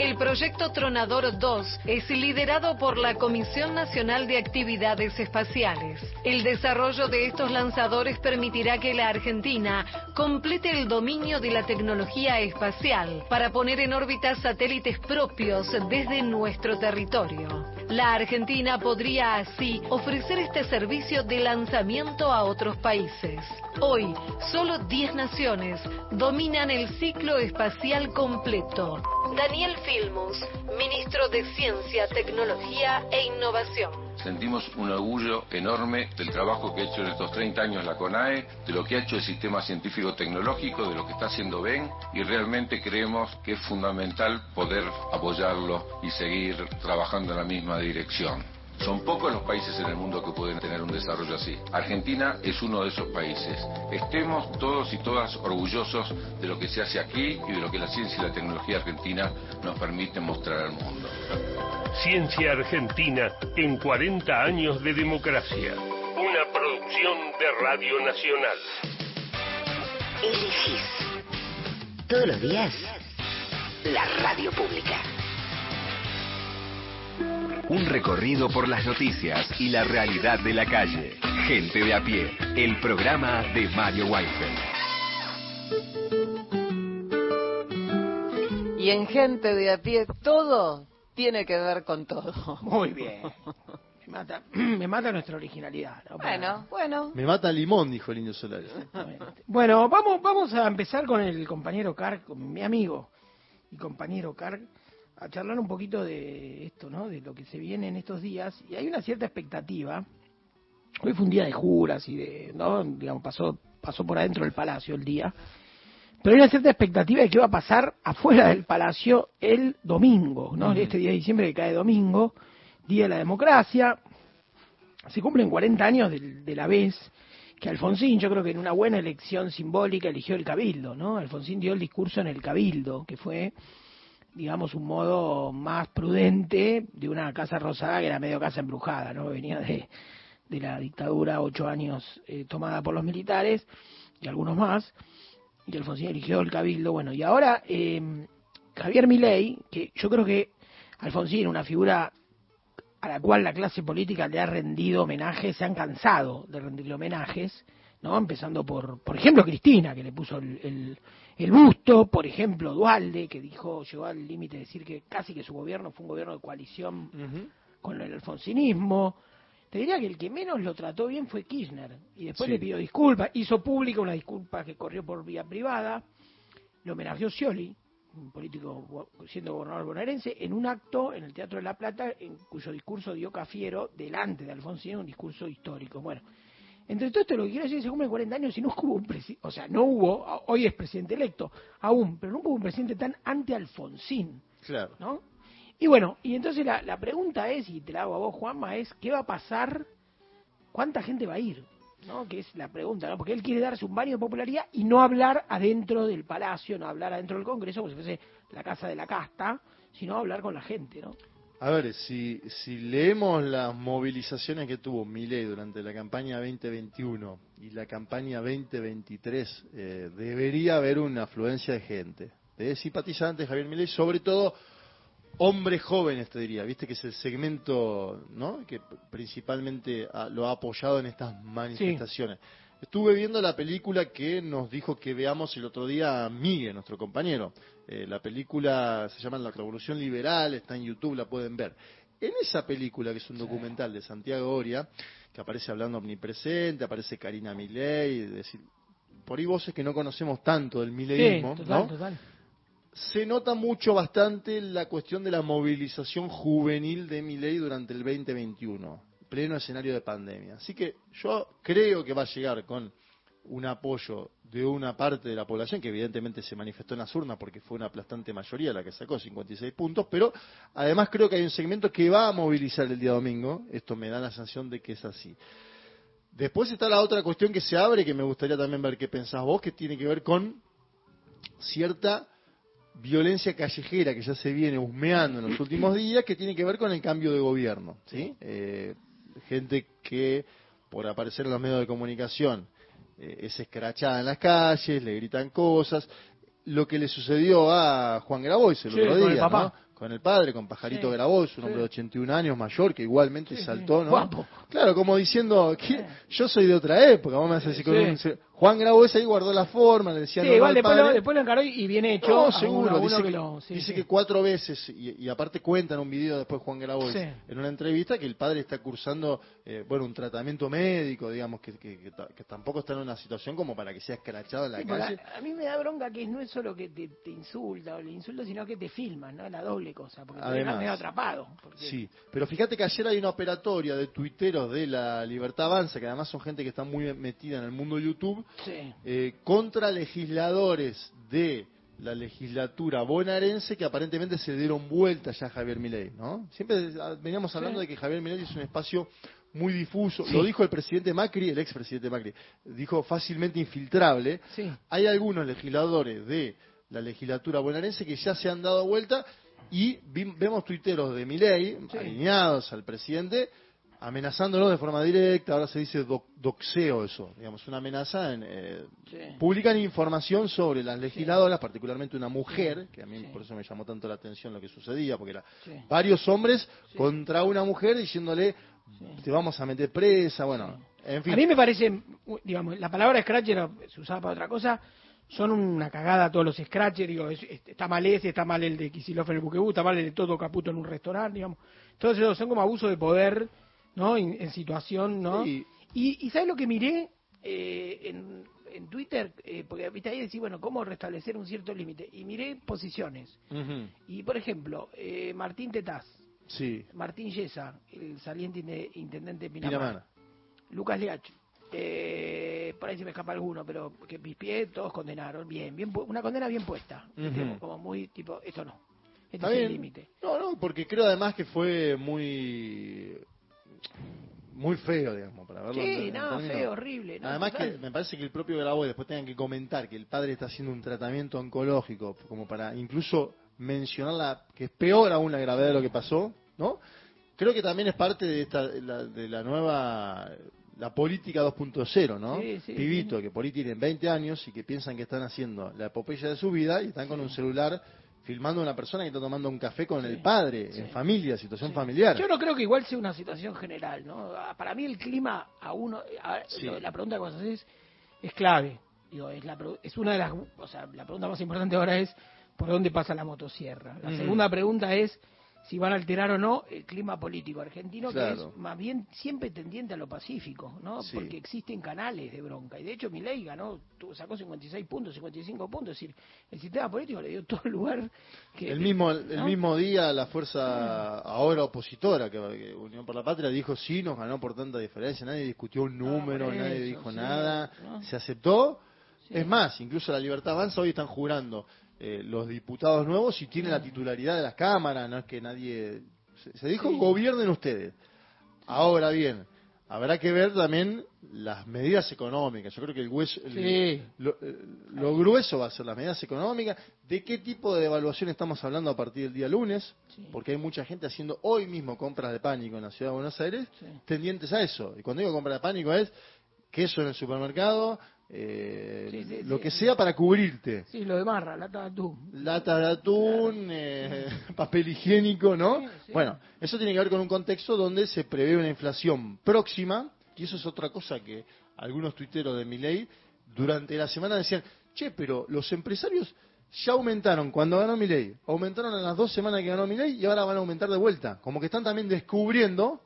El proyecto Tronador 2 es liderado por la Comisión Nacional de Actividades Espaciales. El desarrollo de estos lanzadores permitirá que la Argentina complete el dominio de la tecnología espacial para poner en órbita satélites propios desde nuestro territorio. La Argentina podría así ofrecer este servicio de lanzamiento a otros países. Hoy, solo 10 naciones dominan el ciclo espacial completo. Daniel Filmus, ministro de Ciencia, Tecnología e Innovación.
Sentimos un orgullo enorme del trabajo que ha hecho en estos 30 años la CONAE, de lo que ha hecho el sistema científico-tecnológico, de lo que está haciendo BEN y realmente creemos que es fundamental poder apoyarlo y seguir trabajando en la misma dirección. Son pocos los países en el mundo que pueden tener un desarrollo así. Argentina es uno de esos países. Estemos todos y todas orgullosos de lo que se hace aquí y de lo que la ciencia y la tecnología argentina nos permiten mostrar al mundo.
Ciencia Argentina en 40 años de democracia. Una producción de Radio Nacional.
Elegís. Todos los días. La radio pública.
Un recorrido por las noticias y la realidad de la calle. Gente de a pie. El programa de Mario Weinfeld.
Y en gente de a pie todo tiene que ver con todo.
Muy bien. Me mata, [clears throat] me mata nuestra originalidad. ¿no?
Bueno, bueno.
Me mata limón, dijo el Indio Solares.
Bueno, vamos, vamos a empezar con el compañero Carg, con mi amigo y compañero Carg, a charlar un poquito de esto, ¿no? De lo que se viene en estos días. Y hay una cierta expectativa. Hoy fue un día de juras y de, ¿no? Digamos, pasó, pasó por adentro del palacio el día. Pero hay una cierta expectativa de qué va a pasar afuera del palacio el domingo, ¿no? Este día de diciembre que cae domingo, Día de la Democracia. Se cumplen 40 años de, de la vez que Alfonsín, yo creo que en una buena elección simbólica eligió el cabildo, ¿no? Alfonsín dio el discurso en el cabildo, que fue, digamos, un modo más prudente de una casa rosada que era medio casa embrujada, ¿no? Venía de, de la dictadura, ocho años eh, tomada por los militares y algunos más, y Alfonsín eligió el cabildo, bueno, y ahora eh, Javier Milei, que yo creo que Alfonsín, una figura a la cual la clase política le ha rendido homenajes, se han cansado de rendirle homenajes, ¿no? Empezando por, por ejemplo, Cristina, que le puso el, el, el busto, por ejemplo, Dualde, que dijo, llegó al límite de decir que casi que su gobierno fue un gobierno de coalición con el alfonsinismo. Te diría que el que menos lo trató bien fue Kirchner, y después
Sí.
le pidió disculpas, hizo pública una disculpa que corrió por vía privada, lo homenajeó Scioli, un político siendo gobernador bonaerense, en un acto en el Teatro de la Plata, en cuyo discurso dio Cafiero delante de Alfonsín, un discurso histórico. Bueno, entre todo esto lo que quiero decir es que se cumplen 40 años y no hubo un presidente, o sea, no hubo, hoy es presidente electo, aún, pero no hubo un presidente tan anti-Alfonsín,
Claro.
¿no? Y bueno, y entonces la, la pregunta es, y te la hago a vos, Juanma, es, ¿qué va a pasar? ¿Cuánta gente va a ir? ¿no? Que es la pregunta, ¿no? Porque él quiere darse un baño de popularidad y no hablar adentro del palacio, no hablar adentro del Congreso, como si fuese la casa de la casta, sino hablar con la gente, ¿no?
A ver, si, si leemos las movilizaciones que tuvo Milei durante la campaña 2021 y la campaña 2023, eh, debería haber una afluencia de gente. de simpatizantes Javier Milei, sobre todo hombres jóvenes, te diría, viste que es el segmento ¿no? que principalmente lo ha apoyado en estas manifestaciones. Estuve viendo la película que nos dijo que veamos el otro día Miguel, nuestro compañero. Eh, la película se llama La Revolución Liberal, está en YouTube, la pueden ver. En esa película, que es un documental de Santiago Oria, que aparece hablando omnipresente, aparece Karina Milei, decir, por ahí voces que no conocemos tanto del mileísmo,
Sí, total,
¿no?
total.
se nota mucho bastante la cuestión de la movilización juvenil de Milei durante el 2021, pleno escenario de pandemia. Así que yo creo que va a llegar con un apoyo de una parte de la población, que evidentemente se manifestó en las urnas porque fue una aplastante mayoría la que sacó 56 puntos, pero además creo que hay un segmento que va a movilizar el día domingo, esto me da la sensación de que es así. Después está la otra cuestión que se abre, que me gustaría también ver qué pensás vos, que tiene que ver con cierta violencia callejera que ya se viene husmeando en los últimos días, que tiene que ver con el cambio de gobierno. ¿sí? Eh, gente que, por aparecer en los medios de comunicación, eh, es escrachada en las calles, le gritan cosas. Lo que le sucedió a Juan Grabois el
Sí,
otro
con el
día,
papá.
¿no? con el padre, con Pajarito
Sí,
Grabois, un
sí.
hombre de 81 años mayor, que igualmente saltó, ¿no?
guapo.
Claro, como diciendo, que yo soy de otra época, vamos a hacer así con un- Juan Grabois ahí guardó la forma, le decía
Sí,
no,
igual
al
después lo,
padre.
después lo encaró y viene hecho
No, seguro.
uno, a uno
dice
que
que,
lo... sí,
dice
sí.
que cuatro veces, y, y aparte cuenta en un video después Juan
Sí.
en una entrevista, que el padre está cursando, eh, bueno, un tratamiento médico, digamos, que, que- que ta- que tampoco está en una situación como para que sea escrachado en la calle.
a, a mí me da bronca que no es solo que te, te insulta o le insulta, sino que te filman, ¿no? La doble cosa, porque te
Además.
medio atrapado. porque-
Sí, pero fíjate que ayer hay una operatoria de tuiteros de la Libertad Avanza, que además son gente que está muy metida en el mundo de YouTube,
Sí.
eh, contra legisladores de la legislatura bonaerense que aparentemente se dieron vuelta ya a Javier Milei, ¿no? Siempre veníamos hablando
Sí.
de que Javier Milei es un espacio muy difuso,
Sí.
lo dijo el presidente Macri, el expresidente Macri, dijo fácilmente infiltrable.
Sí.
Hay algunos legisladores de la legislatura bonaerense que ya se han dado vuelta y vemos tuiteros de Milei alineados al presidente amenazándolo de forma directa, ahora se dice doc- doxeo eso, digamos, una amenaza en, eh, publican información sobre las legisladoras, particularmente una mujer, que a mí por eso me llamó tanto la atención lo que sucedía, porque era
Sí.
varios hombres contra una mujer diciéndole te vamos a meter presa, bueno, en fin.
A mí me parece, digamos, la palabra scratcher se usaba para otra cosa, son una cagada todos los scratchers, digo, es- es- está mal ese, está mal el de Kicillof en el Buquebú, está mal el de Todo Caputo en un restaurante, digamos. Todos esos son como abuso de poder, ¿no? En, en situación, ¿no?
Sí.
Y, y ¿sabes lo que miré eh, en, en Twitter? Eh, porque viste ahí decir, bueno, ¿cómo restablecer un cierto límite? Y miré posiciones. Y, por ejemplo, eh, Martín Tetaz,
Sí,
Martín Yesa, el saliente intendente de Pinamar.
Pinamar.
Lucas Leach. Eh, por ahí se me escapa alguno, pero que mis pies todos condenaron. Bien, bien una condena bien puesta. Tipo, Como muy tipo, esto no. Este
Está
es el
bien.
límite.
No, no, porque creo además que fue muy muy feo, digamos, para verlo.
Sí, no, feo, horrible. no,
Además que me parece que el propio Grabois después tenga que comentar que el padre está haciendo un tratamiento oncológico, como para incluso mencionar la, que es peor aún la gravedad de lo que pasó, ¿no? Creo que también es parte de esta la, de la nueva la política 2.0, ¿no?
Sí, sí,
Pibito que por ahí tienen 20 años y que piensan que están haciendo la epopeya de su vida y están con un celular filmando a una persona que está tomando un café con el padre, en familia, situación familiar.
Yo no creo que igual sea una situación general, ¿no? Ah, Para mí el clima a uno, a- la pregunta que vos haces es clave. Digo, es, la, es una de las, o sea, la pregunta más importante ahora es por dónde pasa la motosierra. La
Mm.
segunda pregunta es si van a alterar o no el clima político argentino, que es más bien siempre tendiente a lo pacífico, ¿no?
Sí.
Porque existen canales de bronca. Y de hecho Milei ganó, sacó 56 puntos, 55 puntos. Es decir, el sistema político le dio todo el lugar que...
El mismo, el mismo día la fuerza ahora opositora, que, que Unión por la Patria, dijo sí, nos ganó por tanta diferencia, nadie discutió un número,
por
nadie dijo
sí,
nada,
¿no?
se aceptó. Es más, incluso la Libertad Avanza hoy están jurando eh, los diputados nuevos y tienen la titularidad de las cámaras, no es que nadie... Se, se dijo
Sí.
gobiernen ustedes. Ahora bien, habrá que ver también las medidas económicas. Yo creo que el hueso, el-
Sí.
lo, eh, lo grueso va a ser las medidas económicas. ¿De qué tipo de devaluación estamos hablando a partir del día lunes? Porque hay mucha gente haciendo hoy mismo compras de pánico en la ciudad de Buenos Aires, tendientes a eso. Y cuando digo compra de pánico es queso en el supermercado, eh,
Sí, sí,
lo
sí.
que sea para cubrirte.
Sí, lo de marra, lata de atún.
Lata de atún, eh, [laughs] papel higiénico, ¿no? Bueno, eso tiene que ver con un contexto donde se prevé una inflación próxima, y eso es otra cosa que algunos tuiteros de Milei durante la semana decían, che, pero los empresarios ya aumentaron cuando ganó Milei, aumentaron en las dos semanas que ganó Milei y ahora van a aumentar de vuelta. Como que están también descubriendo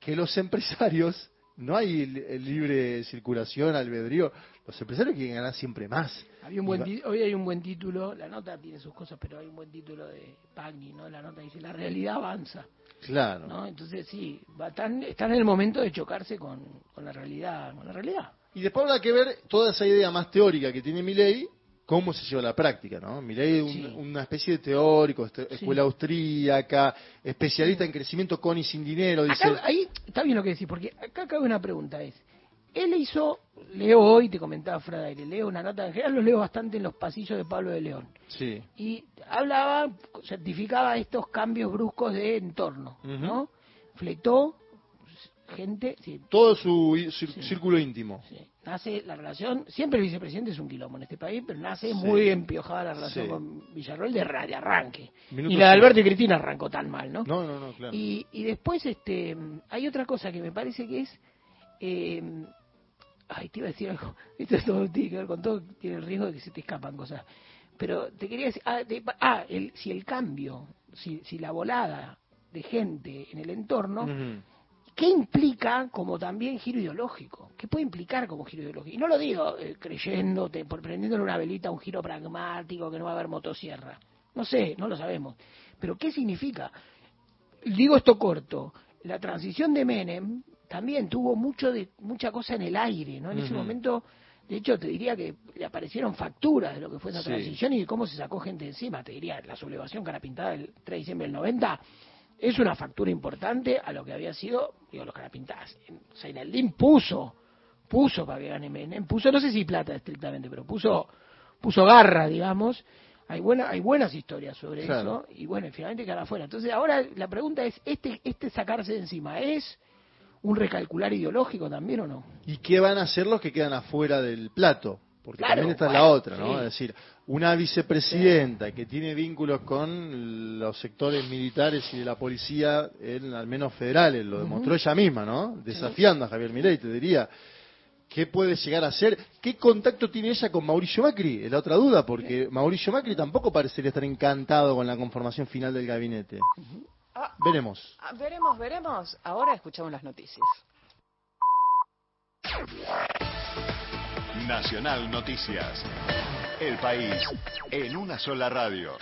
que los [laughs] empresarios, no hay li- libre circulación, albedrío, los empresarios quieren ganar siempre más.
Había un buen hoy hay un buen título, la nota tiene sus cosas, pero hay un buen título de Pagni, ¿no? La nota dice, la realidad avanza,
Claro.
¿no? Entonces sí, va están en el momento de chocarse con, con la realidad, con la realidad.
Y después habrá que ver toda esa idea más teórica que tiene Milei, cómo se lleva a la práctica, ¿no? Milei un- una especie de teórico, este- escuela austríaca, especialista en crecimiento con y sin dinero, dice...
Acá, ahí está bien lo que decís, porque acá cabe una pregunta, es, él hizo, leo hoy, te comentaba fuera de aire, leo una nota, en general los leo bastante en los pasillos de Pablo de León,
Sí.
y hablaba, certificaba estos cambios bruscos de entorno. ¿no? Fletó gente, sí,
Todo su cir- círculo íntimo.
Nace la relación, siempre el vicepresidente es un quilombo en este país, pero nace
Sí.
muy empiojada la relación
Sí.
con Villarroel de, de arranque.
Minuto
y la de. Alberto y Cristina arrancó tan mal, ¿no?
No, no, no, claro.
Y, y después este hay otra cosa que me parece que es... eh, ay, te iba a decir algo. [laughs] Esto todo tiene que ver con todo, tiene el riesgo de que se te escapan cosas. Pero te quería decir, ah, de- ah, el, si el cambio, si, si la volada de gente en el entorno, ¿qué implica como también giro ideológico? ¿Qué puede implicar como giro ideológico? Y no lo digo eh, creyéndote, por prendiéndole una velita a un giro pragmático, que no va a haber motosierra. No sé, no lo sabemos. Pero ¿qué significa? Digo esto corto. La transición de Menem también tuvo mucho de mucha cosa en el aire, ¿no? En ese momento, de hecho, te diría que le aparecieron facturas de lo que fue esa
Sí.
transición y de cómo se sacó gente encima. Te diría, la sublevación cara pintada del 3 de diciembre del 90 es una factura importante a lo que había sido, digo, los carapintadas. Seineldín puso, puso para que gane Menem, puso, no sé si plata estrictamente, pero puso, puso garra, digamos. Hay, buena, hay buenas historias sobre
Claro.
eso y bueno, finalmente queda afuera. Entonces ahora la pregunta es, ¿este, este sacarse de encima es un recalcular ideológico también o no?
¿Y qué van a hacer los que quedan afuera del plato? Porque
Claro,
también esta es
bueno,
la otra, ¿no?
sí.
Es decir, una vicepresidenta que tiene vínculos con los sectores militares y de la policía, en, al menos federales, lo demostró ella misma, ¿no? Desafiando a Javier Milei, te diría. ¿Qué puede llegar a ser? ¿Qué contacto tiene ella con Mauricio Macri? Es la otra duda, porque Mauricio Macri tampoco parecería estar encantado con la conformación final del gabinete.
Ah,
Veremos.
ah, veremos, veremos. Ahora escuchamos las noticias.
Nacional Noticias. El país en una sola radio.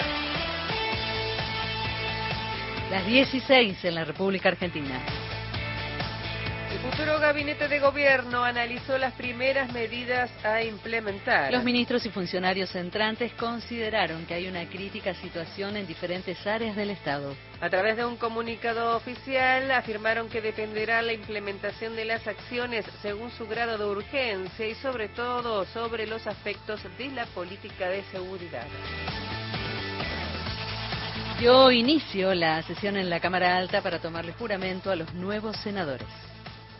Las 16 en la República Argentina.
El futuro gabinete de gobierno analizó las primeras medidas a implementar.
Los ministros y funcionarios entrantes consideraron que hay una crítica situación en diferentes áreas del Estado.
A través de un comunicado oficial afirmaron que dependerá la implementación de las acciones según su grado de urgencia y sobre todo sobre los aspectos de la política de seguridad.
Dio inicio la sesión en la Cámara Alta para tomarle juramento a los nuevos senadores.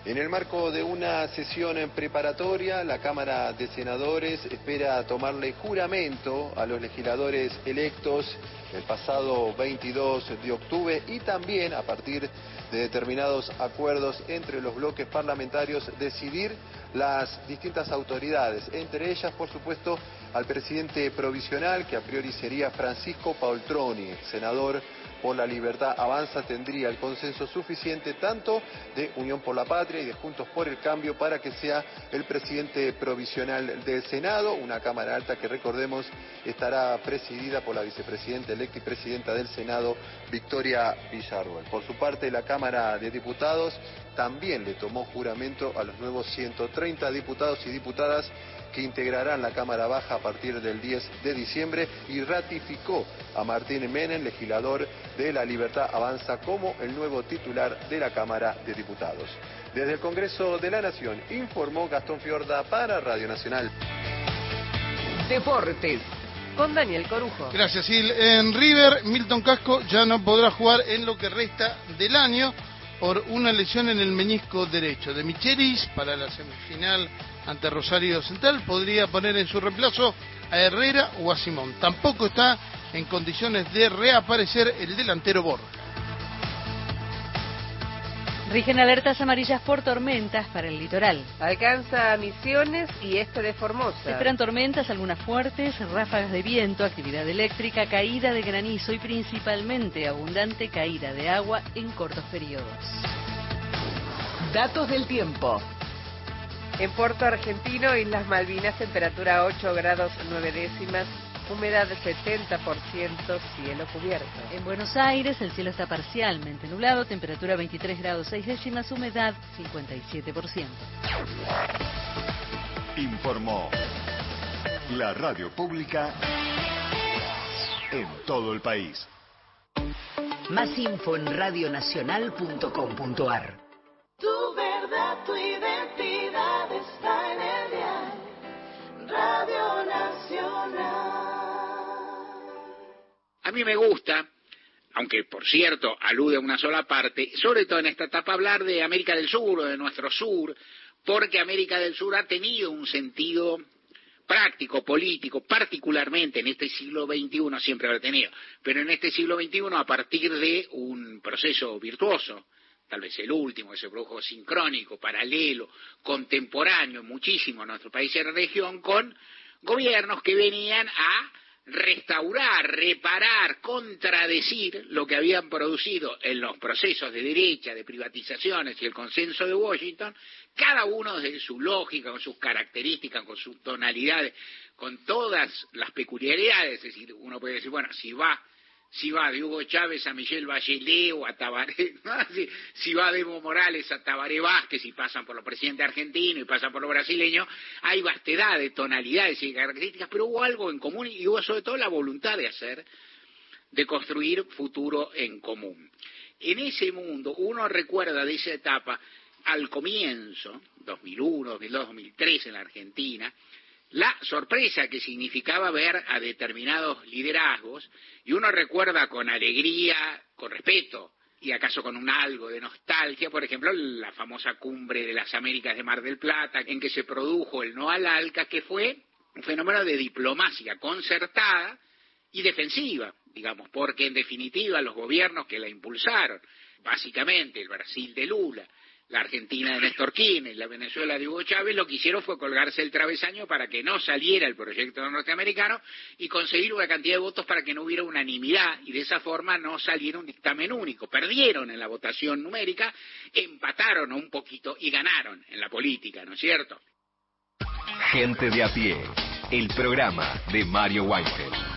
En el marco de una sesión en preparatoria, la Cámara de Senadores espera tomarle juramento a los legisladores electos el pasado 22 de octubre y también a partir de determinados acuerdos entre los bloques parlamentarios decidir las distintas autoridades, entre ellas, por supuesto, al presidente provisional, que a priori sería Francisco Paultroni, senador por la Libertad Avanza, tendría el consenso suficiente tanto de Unión por la Patria y de Juntos por el Cambio para que sea el presidente provisional del Senado, una Cámara Alta que recordemos estará presidida por la vicepresidenta electa y presidenta del Senado, Victoria Villarruel. Por su parte, la Cámara de Diputados también le tomó juramento a los nuevos 130 diputados y diputadas que integrarán la Cámara Baja a partir del 10 de diciembre y ratificó a Martín Menem, legislador de la Libertad Avanza, como el nuevo titular de la Cámara de Diputados. Desde el Congreso de la Nación informó Gastón Fiorda para Radio Nacional.
Deportes. Con Daniel Corujo.
Gracias, Sil. En River, Milton Casco ya no podrá jugar en lo que resta del año. Por una lesión en el meñisco derecho. De Michelis para la semifinal ante Rosario Central podría poner en su reemplazo a Herrera o a Simón. Tampoco está en condiciones de reaparecer el delantero Borja.
Rigen alertas amarillas por tormentas para el litoral.
Alcanza Misiones y este de
Se
Formosa.
esperan tormentas, algunas fuertes, ráfagas de viento, actividad eléctrica, caída de granizo y principalmente abundante caída de agua en cortos periodos.
Datos del tiempo.
En Puerto Argentino, Islas Malvinas, temperatura 8 grados 9 décimas, humedad 70%, cielo cubierto.
En Buenos Aires el cielo está parcialmente nublado, temperatura 23 grados 6 décimas, humedad 57%.
Informó la radio pública en todo el país.
Más info en radionacional.com.ar.
Tu verdad, tu identidad está en el dial. Radio Nacional.
A mí me gusta, aunque por cierto alude a una sola parte, sobre todo en esta etapa hablar de América del Sur o de nuestro sur, porque América del Sur ha tenido un sentido práctico, político, particularmente en este siglo XXI, siempre lo ha tenido, pero en este siglo XXI a partir de un proceso virtuoso, tal vez el último, que se produjo sincrónico, paralelo, contemporáneo, muchísimo en nuestro país y región, con gobiernos que venían a restaurar, reparar, contradecir lo que habían producido en los procesos de derecha, de privatizaciones y el consenso de Washington, cada uno desde su lógica, con sus características, con sus tonalidades, con todas las peculiaridades. Es decir, uno puede decir, bueno, si va si va de Hugo Chávez a Michelle Bachelet o a Tabaré, [laughs] si, si va de Evo Morales a Tabaré Vázquez y pasan por los presidentes argentinos y pasan por los brasileños, hay vastedad de tonalidades y características, pero hubo algo en común y hubo sobre todo la voluntad de hacer, de construir futuro en común. En ese mundo, uno recuerda de esa etapa al comienzo, 2001, 2002, 2003 en la Argentina, la sorpresa que significaba ver a determinados liderazgos, y uno recuerda con alegría, con respeto, y acaso con un algo de nostalgia, por ejemplo, la famosa cumbre de las Américas de Mar del Plata, en que se produjo el no al ALCA, que fue un fenómeno de diplomacia concertada y defensiva, digamos, porque en definitiva los gobiernos que la impulsaron, básicamente el Brasil de Lula, la Argentina de Néstor Kirchner y la Venezuela de Hugo Chávez, lo que hicieron fue colgarse el travesaño para que no saliera el proyecto norteamericano y conseguir una cantidad de votos para que no hubiera unanimidad y de esa forma no saliera un dictamen único. Perdieron en la votación numérica, empataron un poquito y ganaron en la política, ¿no es cierto?
Gente de a pie, el programa de Mario Weinfeld.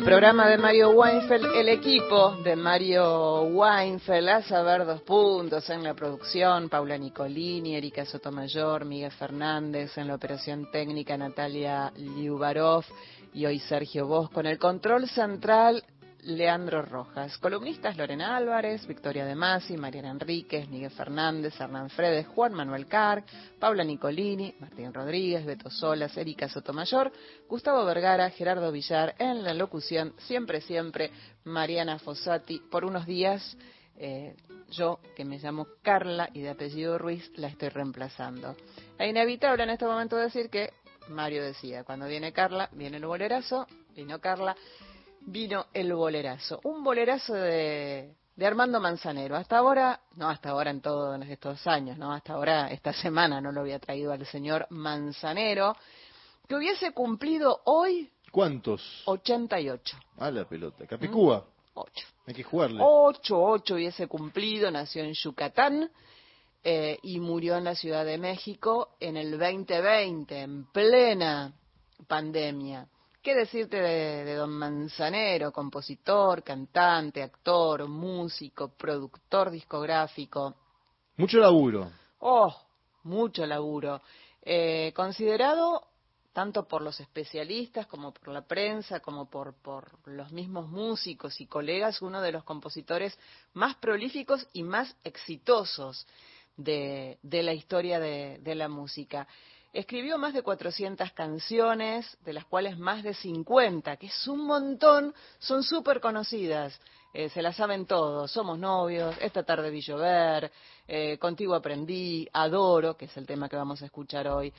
El programa de Mario Weinfeld, el equipo de Mario Weinfeld, a saber dos puntos en la producción, Paula Nicolini, Erika Sotomayor, Miguel Fernández, en la operación técnica Natalia Liubarov y hoy Sergio Bosco, en el control central Leandro Rojas, columnistas Lorena Álvarez, Victoria De Masi, Mariana Enríquez, Miguel Fernández, Hernán Fredes, Juan Manuel Carr, Paula Nicolini, Martín Rodríguez, Beto Solas, Erika Sotomayor, Gustavo Vergara, Gerardo Villar, en la locución, siempre, siempre, Mariana Fossati, por unos días, eh, yo, que me llamo Carla y de apellido Ruiz, la estoy reemplazando. Es inevitable en este momento decir que Mario decía, cuando viene Carla, viene el bolerazo, vino Carla, vino el bolerazo. Un bolerazo de, de Armando Manzanero. Hasta ahora, no hasta ahora en todos estos años, no hasta ahora, esta semana no lo había traído al señor Manzanero, que hubiese cumplido hoy
¿Cuántos?
88.
A la pelota. Capicúa.
Ocho.
Hay que jugarle.
Ocho, ocho hubiese cumplido, nació en Yucatán eh, y murió en la Ciudad de México en el 2020, en plena pandemia. ¿Qué decirte de, de, don Manzanero, compositor, cantante, actor, músico, productor discográfico?
Mucho laburo.
Oh, mucho laburo. Eh, considerado tanto por los especialistas como por la prensa, como por, por los mismos músicos y colegas, uno de los compositores más prolíficos y más exitosos de, de la historia de, de la música. Escribió más de 400 canciones, de las cuales más de 50, que es un montón, son súper conocidas. Eh, se las saben todos. Somos novios, esta tarde vi llover, eh, contigo aprendí, adoro, que es el tema que vamos a escuchar hoy.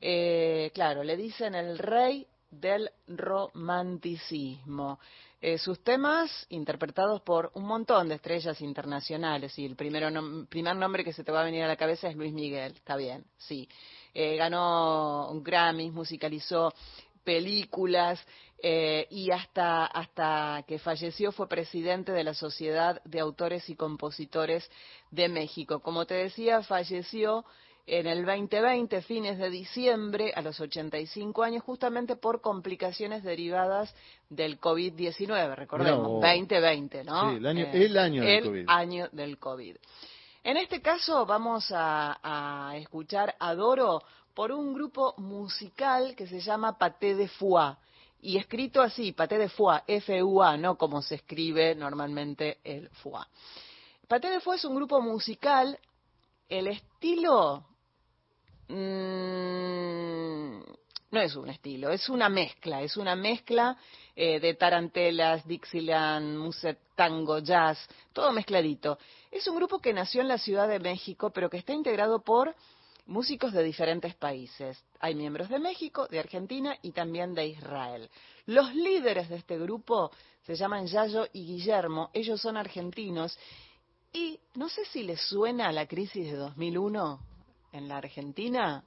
Eh, claro, le dicen el rey del romanticismo. Eh, sus temas interpretados por un montón de estrellas internacionales y el primero primer nombre que se te va a venir a la cabeza es Luis Miguel, está bien, sí. Eh, ganó un Grammy, musicalizó películas eh, y hasta, hasta que falleció fue presidente de la Sociedad de Autores y Compositores de México. Como te decía, falleció en el 2020, fines de diciembre, a los 85 años, justamente por complicaciones derivadas del COVID-19. Recordemos, 2020, ¿no?
Sí, el año, eh, el año del
el año del COVID. En este caso vamos a, a escuchar Adoro por un grupo musical que se llama Paté de Foix. Y escrito así, Paté de Foix, F-U-A, no como se escribe normalmente el Foix. Paté de Foix es un grupo musical, el estilo Mm, no es un estilo, es una mezcla, es una mezcla eh, de tarantelas, Dixieland, muset, tango, jazz, todo mezcladito. Es un grupo que nació en la Ciudad de México, pero que está integrado por músicos de diferentes países. Hay miembros de México, de Argentina y también de Israel. Los líderes de este grupo se llaman Yayo y Guillermo, ellos son argentinos y no sé si les suena la crisis de 2001 en la Argentina,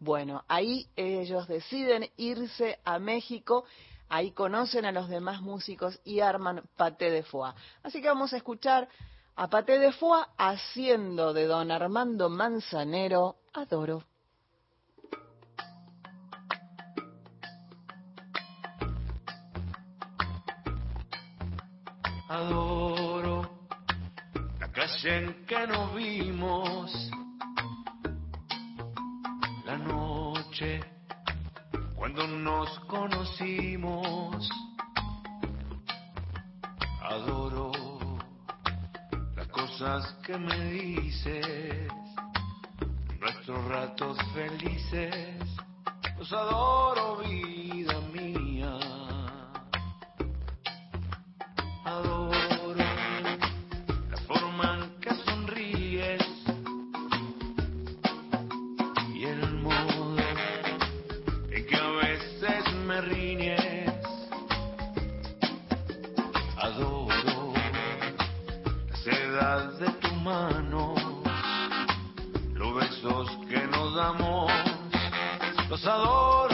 bueno, ahí ellos deciden irse a México, ahí conocen a los demás músicos y arman Paté de Foix. Así que vamos a escuchar a Paté de Foix haciendo de don Armando Manzanero Adoro.
Adoro la calle en que nos vimos noche, cuando nos conocimos. Adoro las cosas que me dices, nuestros ratos felices, los adoro, vida mía. te Los adoro.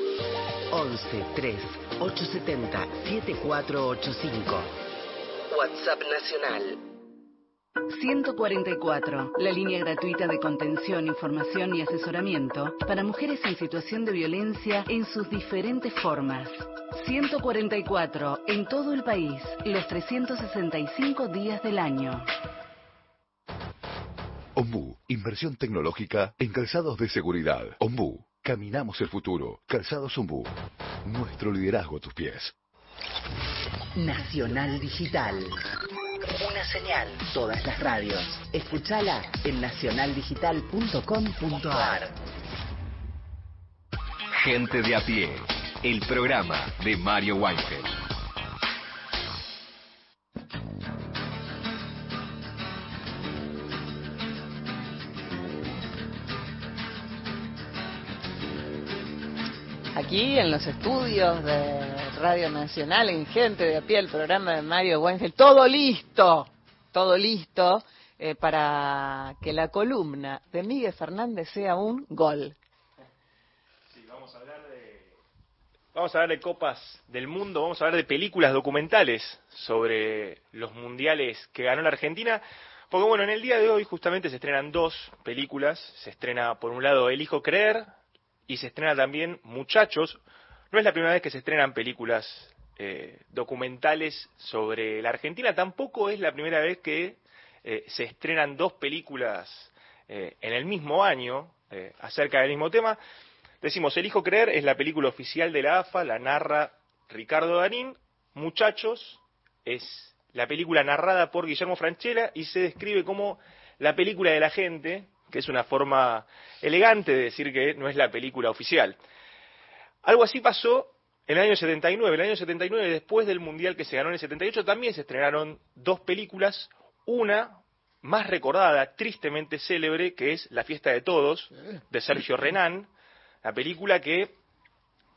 11 3 870 7485. WhatsApp nacional.
144, la línea gratuita de contención, información y asesoramiento para mujeres en situación de violencia en sus diferentes formas. 144, en todo el país, los 365 días del año.
Ombu, inversión tecnológica en calzados de seguridad. Ombu, caminamos el futuro. Calzados Ombu, nuestro liderazgo a tus pies.
Nacional Digital. Una señal. Todas las radios. Escúchala en nacionaldigital.com.ar.
Gente de a pie, el programa de Mario Weinfeld.
Aquí en los estudios de Radio Nacional, en Gente de a pie, el programa de Mario Weinfeld, todo listo, todo listo eh, para que la columna de Miguel Fernández sea un gol.
de... Vamos a hablar de copas del mundo, vamos a hablar de películas documentales sobre los mundiales que ganó la Argentina. Porque bueno, en el día de hoy justamente se estrenan dos películas. Se estrena por un lado El Hijo Creer y se estrena también Muchachos. No es la primera vez que se estrenan películas eh, documentales sobre la Argentina, tampoco es la primera vez que eh, se estrenan dos películas eh, en el mismo año acerca del mismo tema. Decimos, El Hijo Creer es la película oficial de la AFA, la narra Ricardo Darín. Muchachos es la película narrada por Guillermo Franchella y se describe como la película de la gente, que es una forma elegante de decir que no es la película oficial. Algo así pasó en el año 79. En el año 79, después del Mundial que se ganó en el 78, también se estrenaron dos películas. Una más recordada, tristemente célebre, que es La fiesta de todos, de Sergio Renán. La película que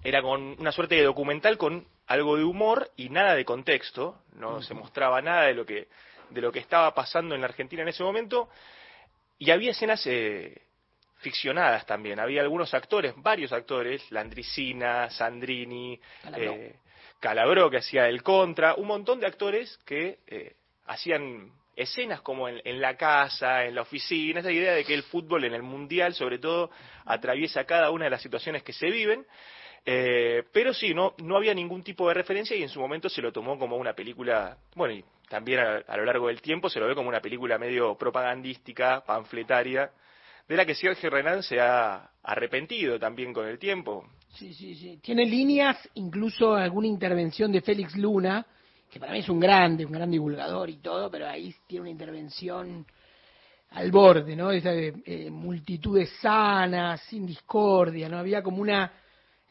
era con una suerte de documental con algo de humor y nada de contexto. No se mostraba nada de lo que, de lo que estaba pasando en la Argentina en ese momento. Y había escenas eh, ficcionadas también. Había algunos actores, varios actores, Landricina, Sandrini,
Calabró.
eh, Calabró, que hacía el contra, un montón de actores que eh, hacían escenas como en, en la casa, en la oficina, esa idea de que el fútbol en el mundial, sobre todo, atraviesa cada una de las situaciones que se viven. Eh, pero sí, no, no había ningún tipo de referencia y en su momento se lo tomó como una película, bueno, y también a, lo largo del tiempo se lo ve como una película medio propagandística, panfletaria, de la que Sergio Renan se ha arrepentido también con el tiempo.
Sí, sí, sí. Tiene líneas, incluso alguna intervención de Félix Luna, que para mí es un grande, un gran divulgador y todo, pero ahí tiene una intervención al borde, ¿no? Esa de eh, multitudes sanas, sin discordia, ¿no? Había como una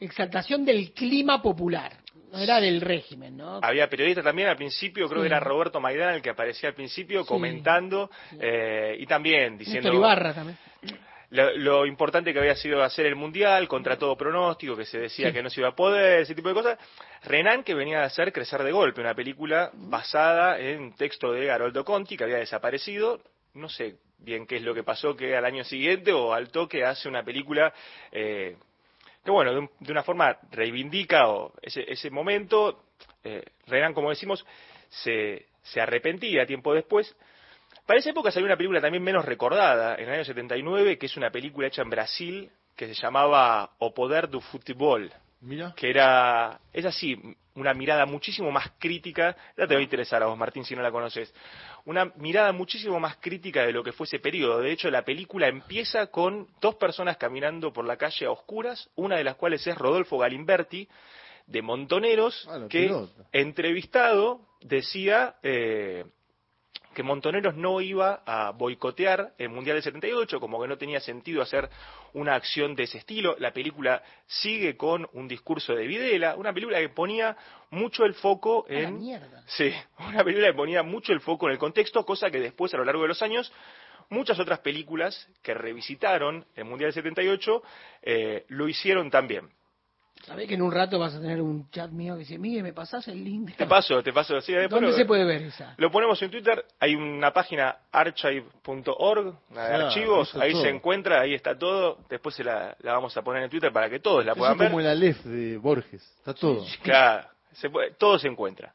exaltación del clima popular, no era del régimen, ¿no?
Había periodistas también al principio, creo
Sí.
que era Roberto Maidana el que aparecía al principio comentando eh, y también diciendo
Néstor Ibarra también.
lo, lo importante que había sido hacer el mundial contra todo pronóstico, que se decía
Sí.
que no se iba a poder, ese tipo de cosas. Renan, que venía a hacer Crecer de Golpe, una película basada en un texto de Haroldo Conti, que había desaparecido. No sé bien qué es lo que pasó, que al año siguiente o al toque hace una película eh, que, bueno, de, un- de una forma reivindica o ese, ese momento. Eh, Renan, como decimos, se, se arrepentía tiempo después. Para esa época salió una película también menos recordada, en el año 79, que es una película hecha en Brasil que se llamaba O Poder do Futebol.
Mira.
Que era, es así, una mirada muchísimo más crítica. Ya te va a interesar a vos, Martín, si no la conoces. Una mirada muchísimo más crítica de lo que fue ese periodo. De hecho, la película empieza con dos personas caminando por la calle a oscuras, una de las cuales es Rodolfo Galimberti, de Montoneros,
Ah,
que entrevistado decía eh, que Montoneros no iba a boicotear el Mundial del 78, como que no tenía sentido hacer una acción de ese estilo. La película sigue con un discurso de Videla, una película que ponía mucho el foco en...
mierda.
Sí, [laughs] una película que ponía mucho el foco en el contexto, cosa que después, a lo largo de los años, muchas otras películas que revisitaron el Mundial del 78 eh, lo hicieron también.
Sabés que en un rato vas a tener un chat mío que dice, Miguel, ¿me pasás el link?
Te paso, te paso. Sí, después
¿Dónde
lo-
se puede ver esa?
Lo ponemos en Twitter, hay una página archive.org, de
Ah,
archivos, ahí
todo.
se encuentra, ahí está todo, después se la, la vamos a poner en Twitter para que todos la
Eso
puedan
es
ver.
como el Aleph de Borges. Está todo.
Claro, se puede- todo se encuentra.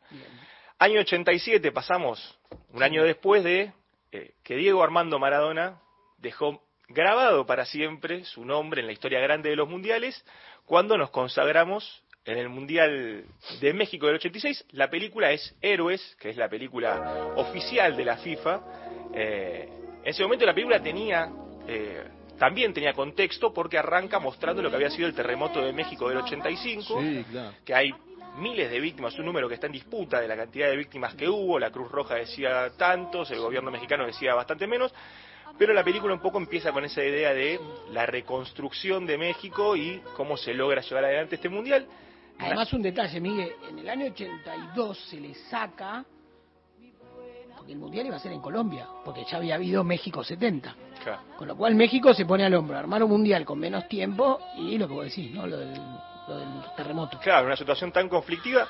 Año 87 pasamos, un año después de eh, que Diego Armando Maradona dejó grabado para siempre su nombre en la historia grande de los mundiales cuando nos consagramos en el Mundial de México del 86. La película es Héroes, que es la película oficial de la FIFA. Eh, en ese momento la película tenía... eh, también tenía contexto porque arranca mostrando lo que había sido el terremoto de México del 85
Sí, claro.
que hay miles de víctimas, un número que está en disputa de la cantidad de víctimas que hubo, la Cruz Roja decía tantos, el gobierno mexicano decía bastante menos, pero la película un poco empieza con esa idea de la reconstrucción de México y cómo se logra llevar adelante este mundial.
Además, un detalle, Miguel, en el año 82 se le saca, porque el Mundial iba a ser en Colombia, porque ya había habido México 70.
Claro.
Con lo cual México se pone al hombro, armar un Mundial con menos tiempo y lo que vos decís, ¿no? Lo del, lo del terremoto.
Claro, una situación tan conflictiva.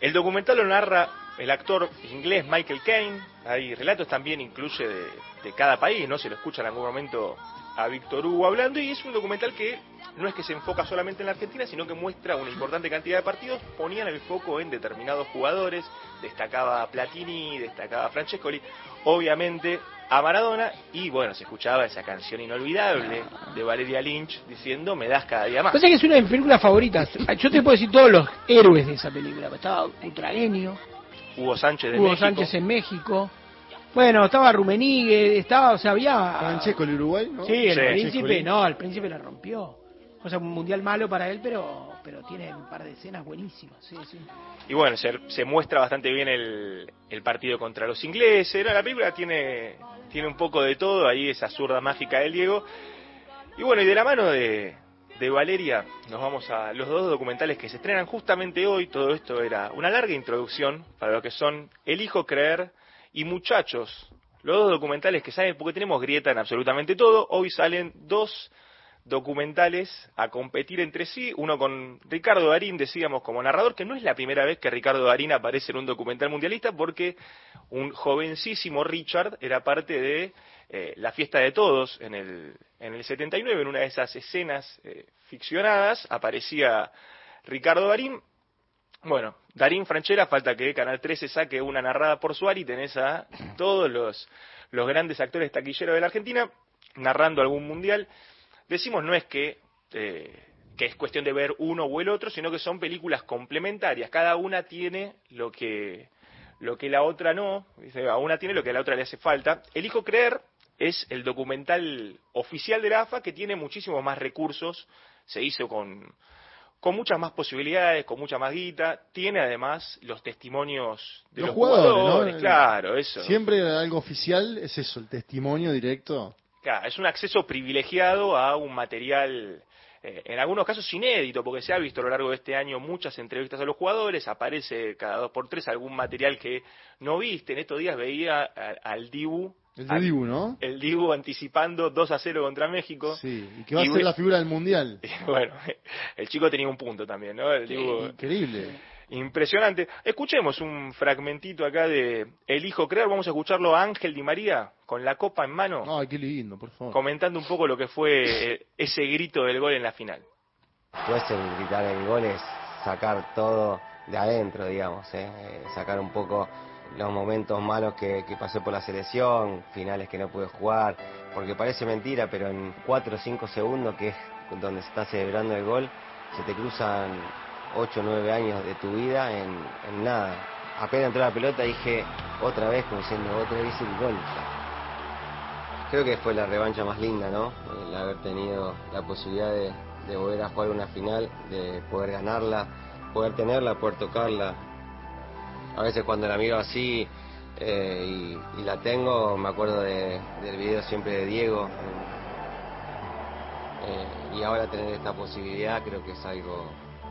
El documental lo narra el actor inglés Michael Caine. Hay relatos también, incluye de, cada país, ¿no? Se lo escucha en algún momento a Víctor Hugo hablando. Y es un documental que no es que se enfoca solamente en la Argentina, sino que muestra una importante cantidad de partidos. Ponían el foco en determinados jugadores. Destacaba Platini, destacaba Francescoli. Obviamente a Maradona. Y bueno, se escuchaba esa canción inolvidable de Valeria Lynch diciendo: Me das cada día más.
Pasa que es una de mis películas favoritas. Yo te puedo decir todos los héroes de esa película. Estaba Utragueño,
Hugo Sánchez de
Hugo
México.
Sánchez en México. Bueno, estaba Rumenigue, estaba, o sea, había...
Francesco el Uruguay, ¿no?
Sí, el
Sí.
príncipe,
Francescoli.
no, el príncipe la rompió. O sea, un mundial malo para él, pero pero tiene un par de escenas buenísimas. Sí, sí.
Y bueno, se, se muestra bastante bien el, el partido contra los ingleses. ¿no? La película tiene, tiene un poco de todo, ahí esa zurda mágica del Diego. Y bueno, y de la mano de, de Valeria nos vamos a los dos documentales que se estrenan justamente hoy. Todo esto era una larga introducción para lo que son El Hijo Creer y Muchachos. Los dos documentales que salen, porque tenemos grieta en absolutamente todo. Hoy salen dos documentales a competir entre sí, uno con Ricardo Darín, decíamos, como narrador, que no es la primera vez que Ricardo Darín aparece en un documental mundialista, porque un jovencísimo Richard era parte de eh, La fiesta de todos en el, en el 79, en una de esas escenas eh, ficcionadas, aparecía Ricardo Darín. Bueno, Darín Franchera, falta que Canal 13 saque una narrada por Suárez tenés a todos los, los grandes actores taquilleros de la Argentina narrando algún mundial decimos no es que, eh, que es cuestión de ver uno o el otro, sino que son películas complementarias. Cada una tiene lo que, lo que la otra no, dice, a una tiene lo que a la otra le hace falta. Elijo creer es el documental oficial de la AFA que tiene muchísimos más recursos, se hizo con, con muchas más posibilidades, con mucha más guita, tiene además los testimonios de los,
Los jugadores,
jugadores,
¿no?
claro, eso.
Siempre algo oficial es eso, el testimonio directo.
Claro, es un acceso privilegiado a un material, eh, en algunos casos inédito, porque se ha visto a lo largo de este año muchas entrevistas a los jugadores, aparece cada dos por tres algún material que no viste. En estos días veía al Dibu,
El de
al-
Dibu, ¿no?
el Dibu anticipando 2 a 0 contra México.
Sí, y que va a ser la figura del mundial. [laughs]
Bueno, el chico tenía un punto también, ¿no? El Dibu,
Increíble.
Impresionante. Escuchemos un fragmentito acá de El Hijo Creer. Vamos a escucharlo a Ángel Di María con la copa en mano.
Ay, qué lindo, por favor.
comentando un poco lo que fue eh, ese grito del gol en la final.
Después el gritar el gol es sacar todo de adentro, digamos, ¿eh? Eh, sacar un poco los momentos malos que, que pasé por la selección, finales que no pude jugar, porque parece mentira, pero en 4 o 5 segundos, que es donde se está celebrando el gol, se te cruzan 8 o 9 años de tu vida en, en nada. apenas entró la pelota dije otra vez, como diciendo otra vez gol. Creo que fue la revancha más linda, ¿no? El haber tenido la posibilidad de, de volver a jugar una final, de poder ganarla, poder tenerla, poder tocarla. A veces cuando la miro así eh, y, la tengo, me acuerdo de- del video siempre de Diego. Eh, y ahora tener esta posibilidad creo que es algo,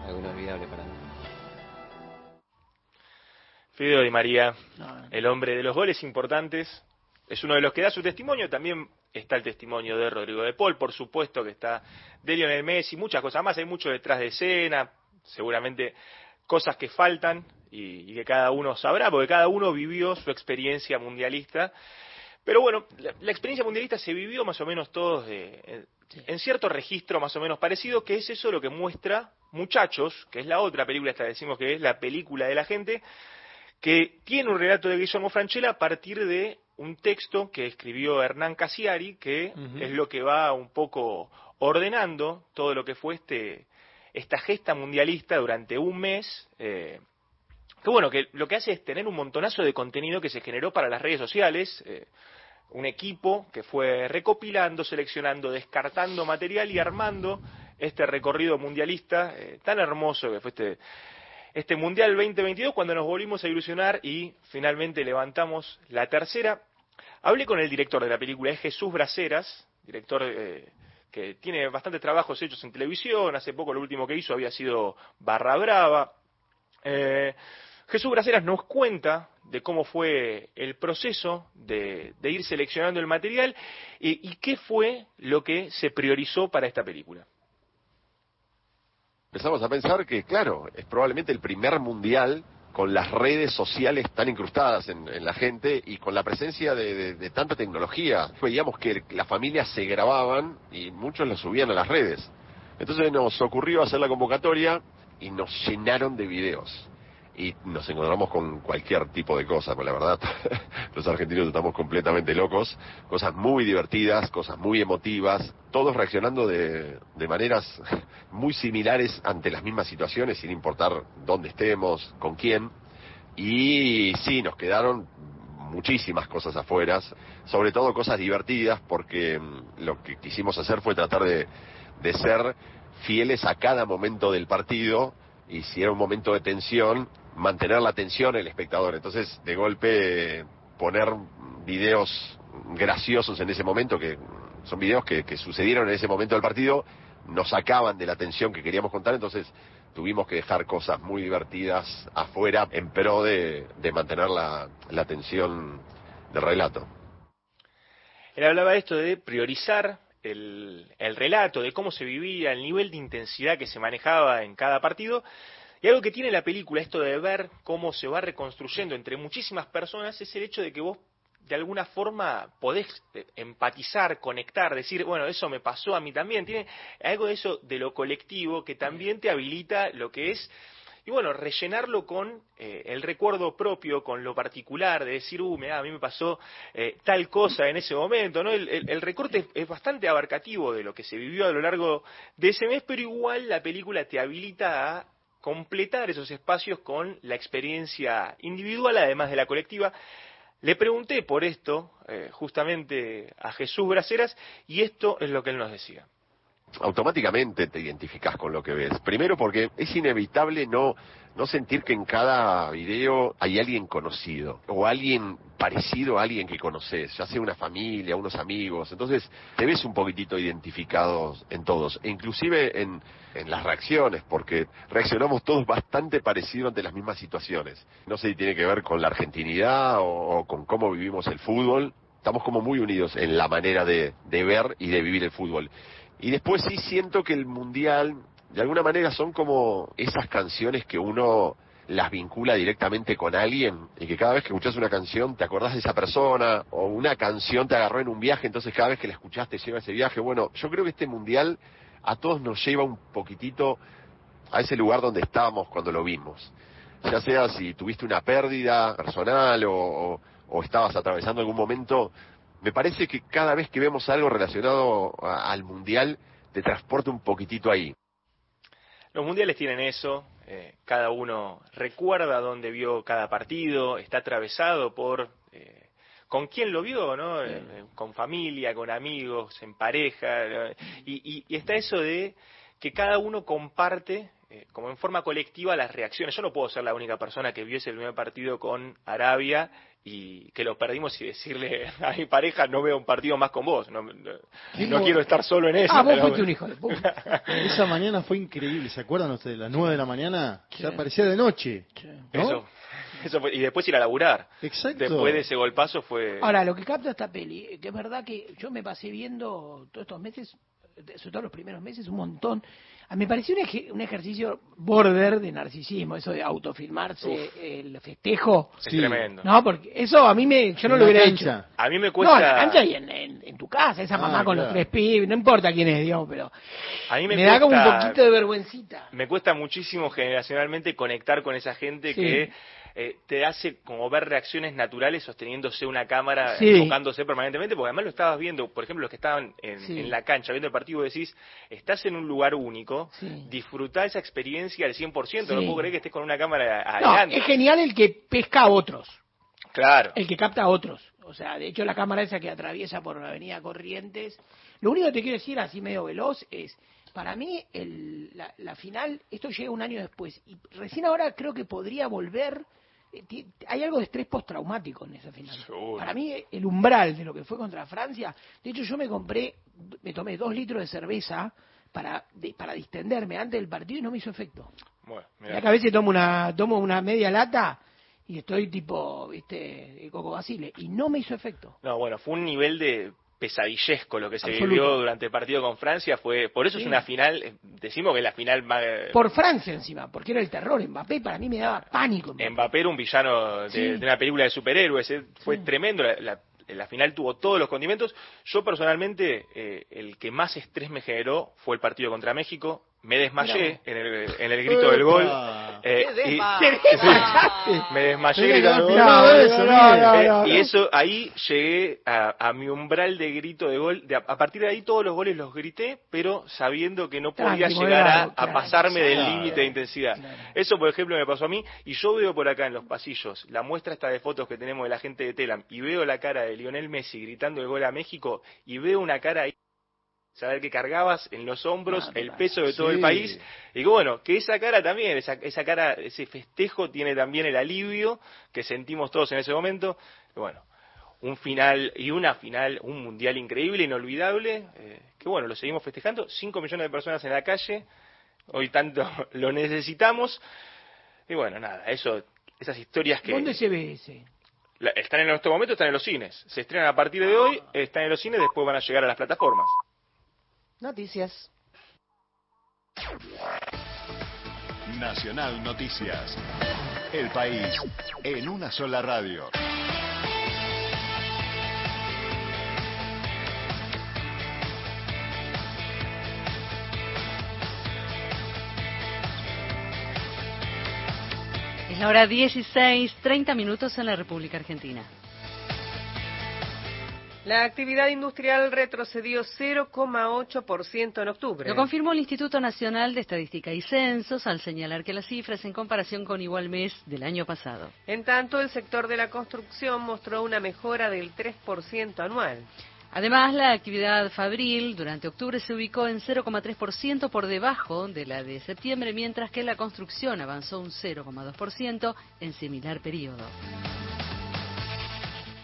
algo inolvidable para mí.
Fideo Di María, el hombre de los goles importantes, es uno de los que da su testimonio. También está el testimonio de Rodrigo de Paul, por supuesto que está de Lionel Messi, muchas cosas más. Hay mucho detrás de escena, seguramente cosas que faltan y, y que cada uno sabrá, porque cada uno vivió su experiencia mundialista. Pero bueno, la, la experiencia mundialista se vivió más o menos todos de- en, en cierto registro más o menos parecido, que es eso lo que muestra Muchachos, que es la otra película, esta decimos que es la película de la gente, que tiene un relato de Guillermo Franchella a partir de un texto que escribió Hernán Casiari, que es lo que va un poco ordenando todo lo que fue este esta gesta mundialista durante un mes. eh, que bueno, que lo que hace es tener un montonazo de contenido que se generó para las redes sociales, eh, un equipo que fue recopilando, seleccionando, descartando material y armando este recorrido mundialista eh, tan hermoso que fue este, este Mundial 2022 cuando nos volvimos a ilusionar y finalmente levantamos la tercera. Hablé con el director de la película, es Jesús Braceras, director eh, que tiene bastantes trabajos hechos en televisión, hace poco lo último que hizo había sido Barra Brava. Eh, Jesús Braceras nos cuenta de cómo fue el proceso de, ir seleccionando el material y, qué fue lo que se priorizó para esta película.
Empezamos a pensar que, claro, es probablemente el primer mundial con las redes sociales tan incrustadas en, la gente y con la presencia de, de- de tanta tecnología. Veíamos que las familias se grababan y muchos lo subían a las redes. Entonces nos ocurrió hacer la convocatoria y nos llenaron de videos. Y nos encontramos con cualquier tipo de cosa, pues la verdad, [laughs] los argentinos estamos completamente locos. Cosas muy divertidas, cosas muy emotivas, todos reaccionando de, de maneras [laughs] muy similares ante las mismas situaciones, sin importar dónde estemos, con quién. Y sí, nos quedaron muchísimas cosas afuera, sobre todo cosas divertidas, porque mm, lo que quisimos hacer fue tratar de, de ser fieles a cada momento del partido y si era un momento de tensión, mantener la tensión en el espectador. Entonces, de golpe, poner videos graciosos en ese momento, que son videos que, sucedieron en ese momento del partido, nos sacaban de la tensión que queríamos contar, entonces tuvimos que dejar cosas muy divertidas afuera en pro de, de mantener la, la tensión del relato.
Él hablaba de esto de priorizar el, el relato, de cómo se vivía, el nivel de intensidad que se manejaba en cada partido. Y algo que tiene la película, esto de ver cómo se va reconstruyendo entre muchísimas personas, es el hecho de que vos de alguna forma podés eh, empatizar, conectar, decir, bueno, eso me pasó a mí también. Tiene algo de eso de lo colectivo que también te habilita lo que es y bueno, rellenarlo con eh, el recuerdo propio, con lo particular, de decir, uh, mirá, a mí me pasó eh, tal cosa en ese momento, ¿no? El, recorte es, es bastante abarcativo de lo que se vivió a lo largo de ese mes, pero igual la película te habilita a completar esos espacios con la experiencia individual, además de la colectiva. Le pregunté por esto eh, justamente a Jesús Braceras y esto es lo que él nos decía.
Automáticamente te identificas con lo que ves. Primero porque es inevitable no, no sentir que en cada video hay alguien conocido o alguien parecido a alguien que conoces, ya sea una familia, unos amigos. Entonces te ves un poquitito identificados en todos, e inclusive en, en las reacciones, porque reaccionamos todos bastante parecido ante las mismas situaciones. No sé si tiene que ver con la argentinidad o, o con cómo vivimos el fútbol. Estamos como muy unidos en la manera de, de ver y de vivir el fútbol. Y después sí siento que el mundial, de alguna manera, son como esas canciones que uno las vincula directamente con alguien y que cada vez que escuchas una canción te acordás de esa persona o una canción te agarró en un viaje, entonces cada vez que la escuchás te lleva ese viaje. Bueno, yo creo que este mundial a todos nos lleva un poquitito a ese lugar donde estábamos cuando lo vimos. Ya sea si tuviste una pérdida personal o- o estabas atravesando algún momento, me parece que cada vez que vemos algo relacionado a- al mundial te transporta un poquitito ahí.
Los mundiales tienen eso, eh, cada uno recuerda dónde vio cada partido, está atravesado por eh, con quién lo vio, ¿no? Eh, con familia, con amigos, en pareja, ¿no? y, y- y está eso de que cada uno comparte eh, como en forma colectiva las reacciones. Yo no puedo ser la única persona que vio ese primer partido con Arabia y que lo perdimos y decirle [laughs] a mi pareja no veo un partido más con vos, no, no- no quiero estar solo en eso.
Ah, vos
pero
fuiste
bueno.
un hijo de puta.
Esa mañana fue increíble, ¿se acuerdan ustedes? Las 9 de la mañana, ya parecía de noche. ¿no?
Eso, eso fue- y después ir a laburar.
Exacto.
Después de ese golpazo fue...
Ahora, lo que capta esta peli, que es verdad que yo me pasé viendo todos estos meses, sobre todo los primeros meses, un montón. A mí me pareció un, eje- un ejercicio border de narcisismo, eso de autofilmarse, el festejo.
Es tremendo.
No, porque eso a mí me, yo no
En
lo hubiera
cancha.
hecho.
A mí me
No,
cuesta...
en la cancha y en, en- en tu casa, esa
Ah,
mamá con los
claro.
tres pibes, no importa quién es, digamos, pero
A mí me,
me, da como un
cuesta-
poquito de vergüencita.
Me cuesta muchísimo generacionalmente conectar con esa gente
Sí.
que eh, te hace como ver reacciones naturales sosteniéndose una cámara,
Sí.
enfocándose permanentemente, porque además lo estabas viendo, por ejemplo, los que estaban en,
Sí.
en la cancha viendo el partido, decís, estás en un lugar único,
Sí.
disfrutá esa experiencia al 100%, no puedo creer que estés con una cámara
No,
adelante.
es genial el que pesca a otros.
Claro.
El que capta a otros. O sea, de hecho la cámara esa que atraviesa por la avenida Corrientes. Lo único que te quiero decir así medio veloz es, para mí el- la, la final, esto llega un año después. Y recién ahora creo que podría volver. Eh, Hay algo de estrés postraumático en esa final. Para mí el umbral de lo que fue contra Francia. De hecho yo me compré, me tomé dos litros de cerveza para, de- para distenderme antes del partido y no me hizo efecto.
Bueno,
que a veces tomo una, tomo una media lata y estoy tipo, viste, de Coco Basile. Y no me hizo efecto.
No, bueno, fue un nivel de pesadillesco lo que se
Absoluto.
vivió durante el partido con Francia, fue por eso
Sí.
es una final, decimos que es la final más...
Por Francia encima, porque era el terror. Mbappé para mí me daba pánico.
Mbappé era un villano de,
Sí.
de una película de superhéroes, eh, fue tremendo, la, la- la final tuvo todos los condimentos. Yo personalmente, eh, el que más estrés me generó fue el partido contra México. Me desmayé en el, en el grito del gol. Eh, y- [laughs] me desmayé gritando
No,
y eso, ahí llegué a, a mi umbral de grito de gol. De- a partir de ahí todos los goles los grité, pero sabiendo que no podía llegar a, a
claro,
pasarme del
claro.
límite de intensidad. Eso, por ejemplo, me pasó a mí. Y yo veo por acá en los pasillos la muestra esta de fotos que tenemos de la gente de Telam y veo la cara de Lionel Messi gritando el gol a México y veo una cara ahí. Saber que cargabas en los hombros el peso de todo
Sí.
el país. Y que bueno, que esa cara también, esa, esa cara, ese festejo tiene también el alivio que sentimos todos en ese momento. Y bueno, un final y una final, un mundial increíble, inolvidable, eh, que bueno, lo seguimos festejando, 5 millones de personas en la calle, hoy tanto [laughs] lo necesitamos, y bueno, nada, eso, esas historias que
¿Dónde se ve ese?
la- están en este momento, están en los cines, se estrenan a partir de hoy, están en los cines, después van a llegar a las plataformas.
Noticias.
Nacional Noticias. El país en una sola radio.
Es la hora 16, 30 minutos en la República Argentina.
La actividad industrial retrocedió 0,8% en octubre.
Lo confirmó el Instituto Nacional de Estadística y Censos al señalar que las cifras en comparación con igual mes del año pasado.
En tanto, el sector de la construcción mostró una mejora del 3% anual.
Además, la actividad fabril durante octubre se ubicó en 0,3% por debajo de la de septiembre, mientras que la construcción avanzó un 0,2% en similar periodo.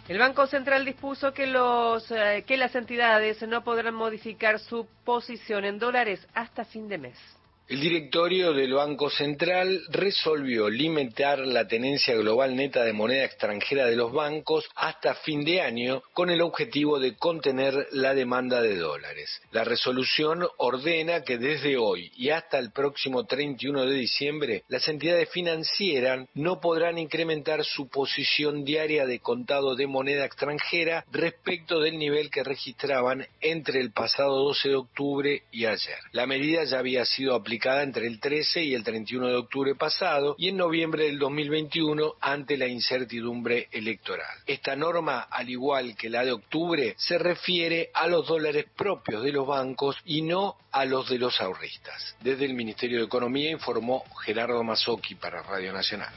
El Banco Central dispuso que, los, eh, que las entidades no podrán modificar su posición en dólares hasta fin de mes.
El directorio del Banco Central resolvió limitar la tenencia global neta de moneda extranjera de los bancos hasta fin de año con el objetivo de contener la demanda de dólares. La resolución ordena que desde hoy y hasta el próximo 31 de diciembre las entidades financieras no podrán incrementar su posición diaria de contado de moneda extranjera respecto del nivel que registraban entre el pasado 12 de octubre y ayer. La medida ya había sido aplicada aplicada entre el 13 y el 31 de octubre pasado y en noviembre del 2021 ante la incertidumbre electoral. Esta norma, al igual que la de octubre, se refiere a los dólares propios de los bancos y no a los de los ahorristas. Desde el Ministerio de Economía informó Gerardo Mazzocchi para Radio Nacional.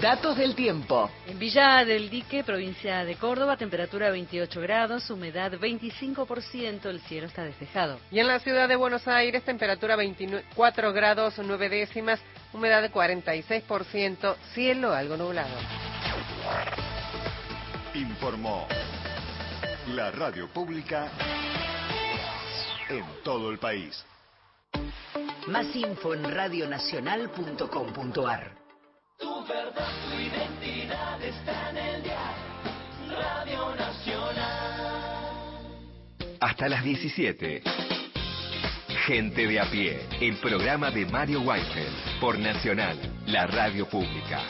Datos del tiempo.
En Villa del Dique, provincia de Córdoba, temperatura 28 grados, humedad 25%, el cielo está despejado.
Y en la ciudad de Buenos Aires, temperatura 24 grados 9 décimas, humedad 46%, cielo algo nublado.
Informó la radio pública en todo el país.
Más info en radionacional.com.ar.
Tu verdad, tu identidad está en el diario Radio Nacional.
Hasta las 17. Gente de a pie, el programa de Mario Weinfeld por Nacional, la radio pública.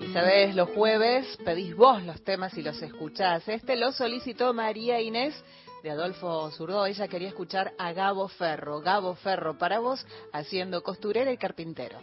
Y sabés, los jueves pedís vos los temas y los escuchás. Este lo solicitó María Inés de Adolfo Zurdo. Ella quería escuchar a Gabo Ferro. Gabo Ferro para vos, haciendo costurera y carpintero.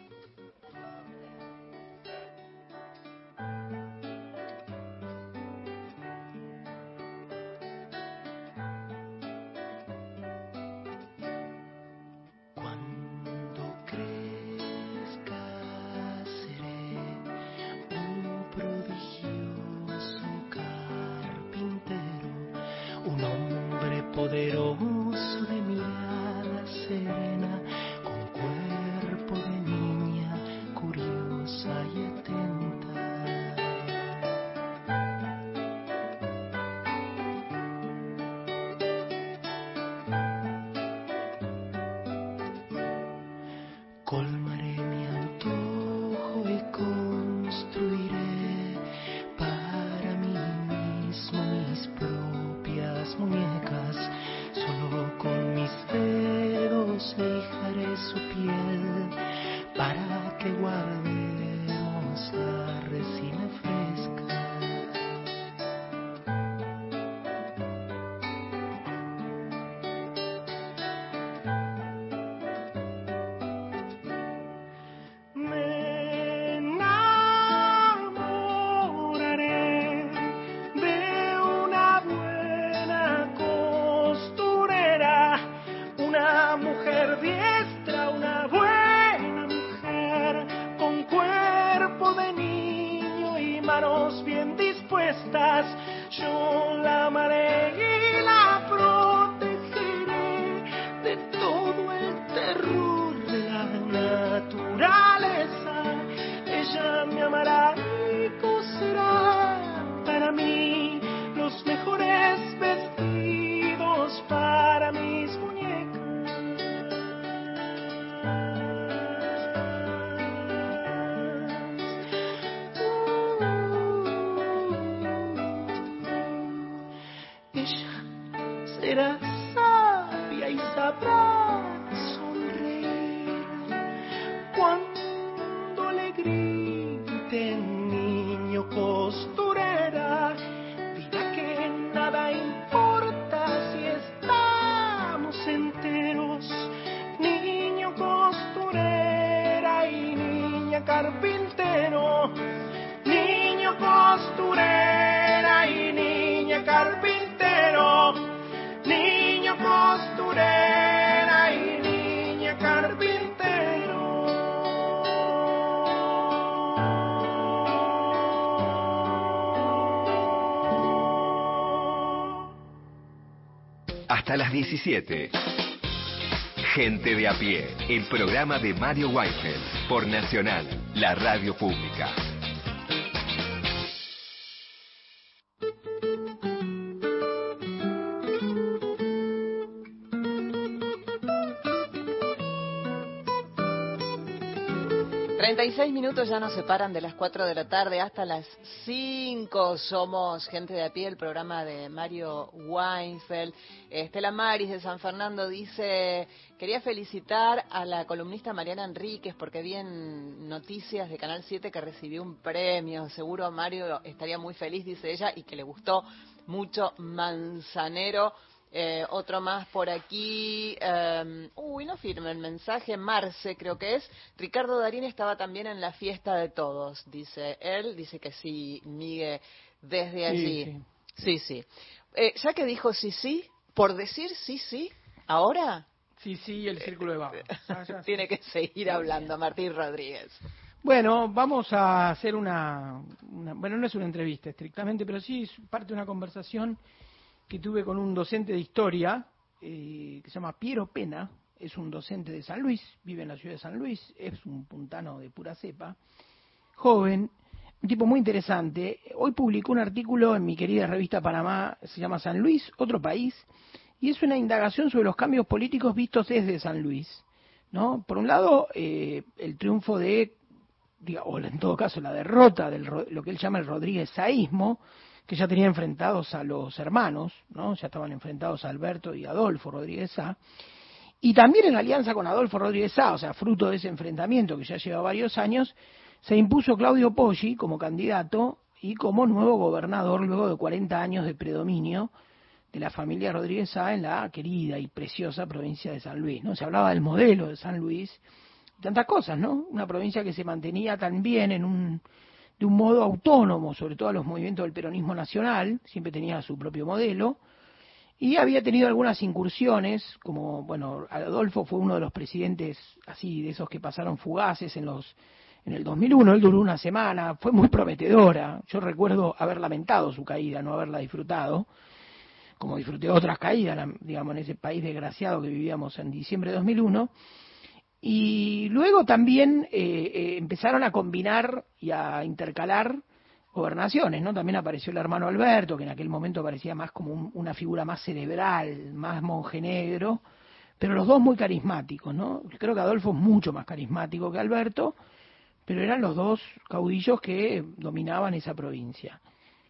better 17. Gente de a pie, el programa de Mario Weinfeld por Nacional, la radio pública.
46 minutos ya nos separan de las 4 de la tarde hasta las 5. Somos gente de a pie, el programa de Mario Weinfeld. Estela Maris de San Fernando dice, quería felicitar a la columnista Mariana Enríquez porque vi en noticias de Canal 7 que recibió un premio. Seguro Mario estaría muy feliz, dice ella, y que le gustó mucho Manzanero. Eh, otro más por aquí. eh, uy, no firme el mensaje. Marce, creo que es. Ricardo Darín estaba también en la fiesta de todos, dice él. Dice que sí, Miguel, desde allí.
sí.
Sí, sí. Eh, ya que dijo sí, sí, por decir sí, sí, ahora
Sí, sí, el círculo de vagos. Ah, ya, [laughs] sí.
tiene que seguir hablando Martín Rodríguez.
Bueno, vamos a hacer una, una- Bueno, no es una entrevista estrictamente, pero sí es parte de una conversación que tuve con un docente de historia eh, que se llama Piero Pena. Es un docente de San Luis, vive en la ciudad de San Luis, es un puntano de pura cepa, joven, un tipo muy interesante. Hoy publicó un artículo en mi querida revista Panamá, se llama San Luis, otro país, y es una indagación sobre los cambios políticos vistos desde San Luis. ¿no? Por un lado, eh, el triunfo de, o en todo caso la derrota de lo que él llama el Rodríguez Saísmo, que ya tenía enfrentados a los hermanos, ¿no? ya estaban enfrentados a Alberto y Adolfo Rodríguez Sá, y también en alianza con Adolfo Rodríguez Sá, o sea, fruto de ese enfrentamiento que ya lleva varios años, se impuso Claudio Poggi como candidato y como nuevo gobernador luego de 40 años de predominio de la familia Rodríguez Sá en la querida y preciosa provincia de San Luis. ¿no? Se hablaba del modelo de San Luis, tantas cosas, ¿no? Una provincia que se mantenía también en un, de un modo autónomo, sobre todo a los movimientos del peronismo nacional, siempre tenía su propio modelo, y había tenido algunas incursiones, como, bueno, Adolfo fue uno de los presidentes así, de esos que pasaron fugaces en los en el 2001, él duró una semana, fue muy prometedora, yo recuerdo haber lamentado su caída, no haberla disfrutado, como disfruté otras caídas, digamos, en ese país desgraciado que vivíamos en diciembre de 2001. Y luego también eh, eh, empezaron a combinar y a intercalar gobernaciones, ¿no? También apareció el hermano Alberto, que en aquel momento parecía más como un- una figura más cerebral, más monje negro, pero los dos muy carismáticos, ¿no? Creo que Adolfo es mucho más carismático que Alberto, pero eran los dos caudillos que dominaban esa provincia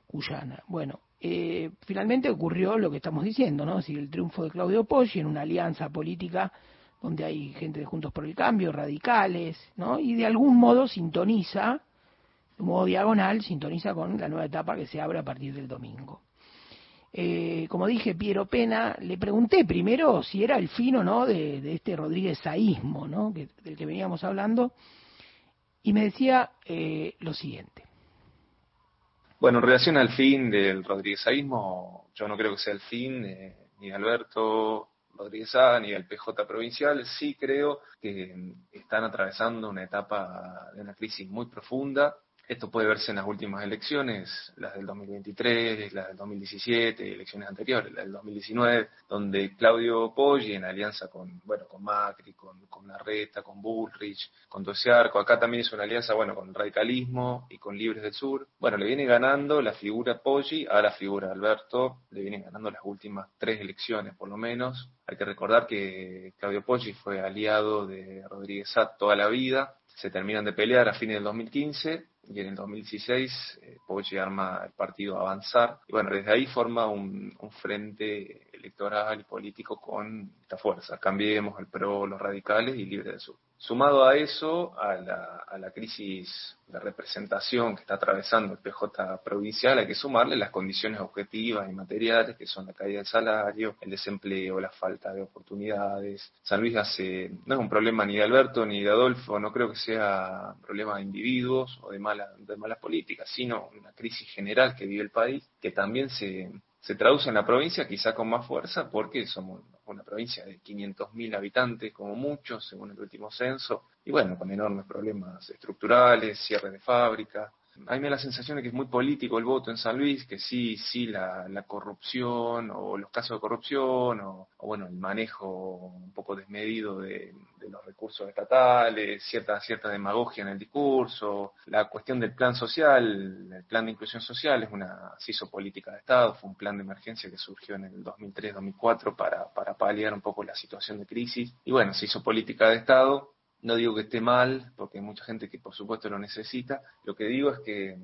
cuyana. Bueno, eh, finalmente ocurrió lo que estamos diciendo, ¿no? El triunfo de Claudio Poggi en una alianza política donde hay gente de Juntos por el Cambio, radicales, ¿no? Y de algún modo sintoniza, de modo diagonal, sintoniza con la nueva etapa que se abre a partir del domingo. Eh, como dije, Piero Pena, le pregunté primero si era el fin o no de, de este Rodríguez Saísmo, ¿no? Que- del que veníamos hablando, y me decía eh, lo siguiente.
Bueno, en relación al fin del rodríguezismo, yo no creo que sea el fin eh, ni Alberto Rodríguez A, ni del PJ provincial. Sí creo que mm, están atravesando una etapa de una crisis muy profunda. Esto puede verse en las últimas elecciones, las del 2023, las del 2017, elecciones anteriores, las del 2019, donde Claudio Poggi, en alianza con, bueno, con Macri, con, con con Bullrich, con todo ese arco, acá también hizo una alianza, bueno, con radicalismo y con Libres del Sur. Bueno, le viene ganando la figura Poggi a la figura Alberto, le vienen ganando las últimas tres elecciones, por lo menos. Hay que recordar que Claudio Poggi fue aliado de Rodríguez Sá toda la vida, se terminan de pelear a fines del 2015 y en el 2016 eh, Poggi arma el partido Avanzar y bueno, desde ahí forma un, un frente electoral y político con esta fuerza, Cambiemos, el PRO, los radicales y Libre del Sur. Sumado a eso, a la, a la crisis de representación que está atravesando el PJ provincial, hay que sumarle las condiciones objetivas y materiales, que son la caída del salario, el desempleo, la falta de oportunidades. San Luis hace, no es un problema ni de Alberto ni de Adolfo, no creo que sea un problema de individuos o de, mala, de malas políticas, sino una crisis general que vive el país, que también se, se traduce en la provincia quizá con más fuerza porque somos una provincia de 500.000 habitantes como mucho según el último censo y bueno, con enormes problemas estructurales, cierre de fábricas. A mí me da la sensación de que es muy político el voto en San Luis, que sí, sí, la, corrupción o los casos de corrupción o, o, bueno, el manejo un poco desmedido de, de los recursos estatales, cierta, cierta demagogia en el discurso, la cuestión del plan social, el plan de inclusión social es una, se hizo política de Estado, fue un plan de emergencia que surgió en el 2003-2004 para, para paliar un poco la situación de crisis y bueno, se hizo política de Estado no digo que esté mal, porque hay mucha gente que por supuesto lo necesita. Lo que digo es que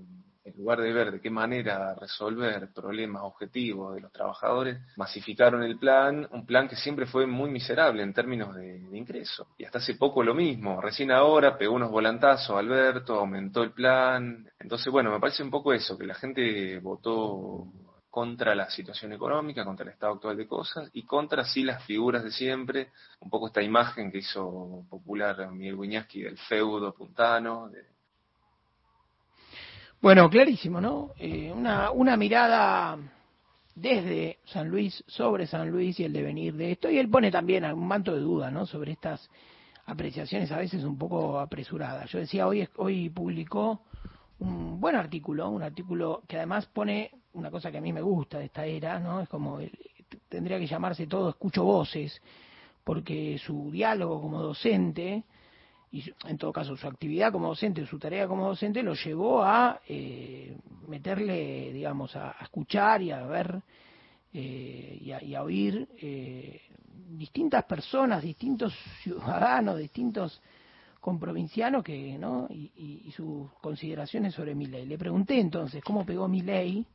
en lugar de ver de qué manera resolver problemas objetivos de los trabajadores, masificaron el plan, un plan que siempre fue muy miserable en términos de, ingreso. Y hasta hace poco lo mismo, recién ahora pegó unos volantazos Alberto, aumentó el plan. Entonces, bueno, me parece un poco eso, que la gente votó contra la situación económica, contra el estado actual de cosas y contra sí las figuras de siempre, un poco esta imagen que hizo popular Miguel Guiñaski del feudo puntano.
Bueno, clarísimo, ¿no? Eh, una, mirada desde San Luis, sobre San Luis y el devenir de esto, y él pone también un manto de duda, ¿no? Sobre estas apreciaciones a veces un poco apresuradas. Yo decía, hoy, hoy publicó un buen artículo, un artículo que además pone una cosa que a mí me gusta de esta era, ¿no? Es como, tendría que llamarse todo escucho voces, porque su diálogo como docente, y en todo caso su actividad como docente, su tarea como docente, lo llevó a eh, meterle, digamos, a, escuchar y a ver eh, y, a, oír eh, distintas personas, distintos ciudadanos, distintos comprovincianos que, ¿no? Y, y, sus consideraciones sobre mi ley. Le pregunté entonces cómo pegó mi ley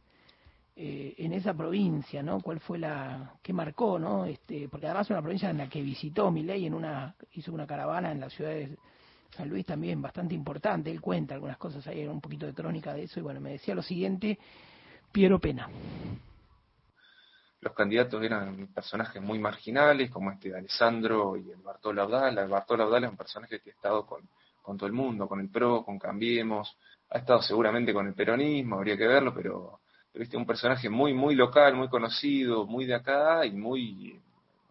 eh, en esa provincia, ¿no? ¿Cuál fue la que marcó, ¿no? Este, porque además es una provincia en la que visitó Milei en una hizo una caravana en la ciudad de San Luis también bastante importante. Él cuenta algunas cosas ahí, un poquito de crónica de eso y bueno, me decía lo siguiente, Piero Pena.
Los candidatos eran personajes muy marginales, como este de Alessandro y el Bartolo Abdala. El Bartolo Abdala es un personaje que ha estado con, con todo el mundo, con el PRO, con Cambiemos, ha estado seguramente con el peronismo, habría que verlo, pero ¿viste? un personaje muy, muy local, muy conocido, muy de acá y muy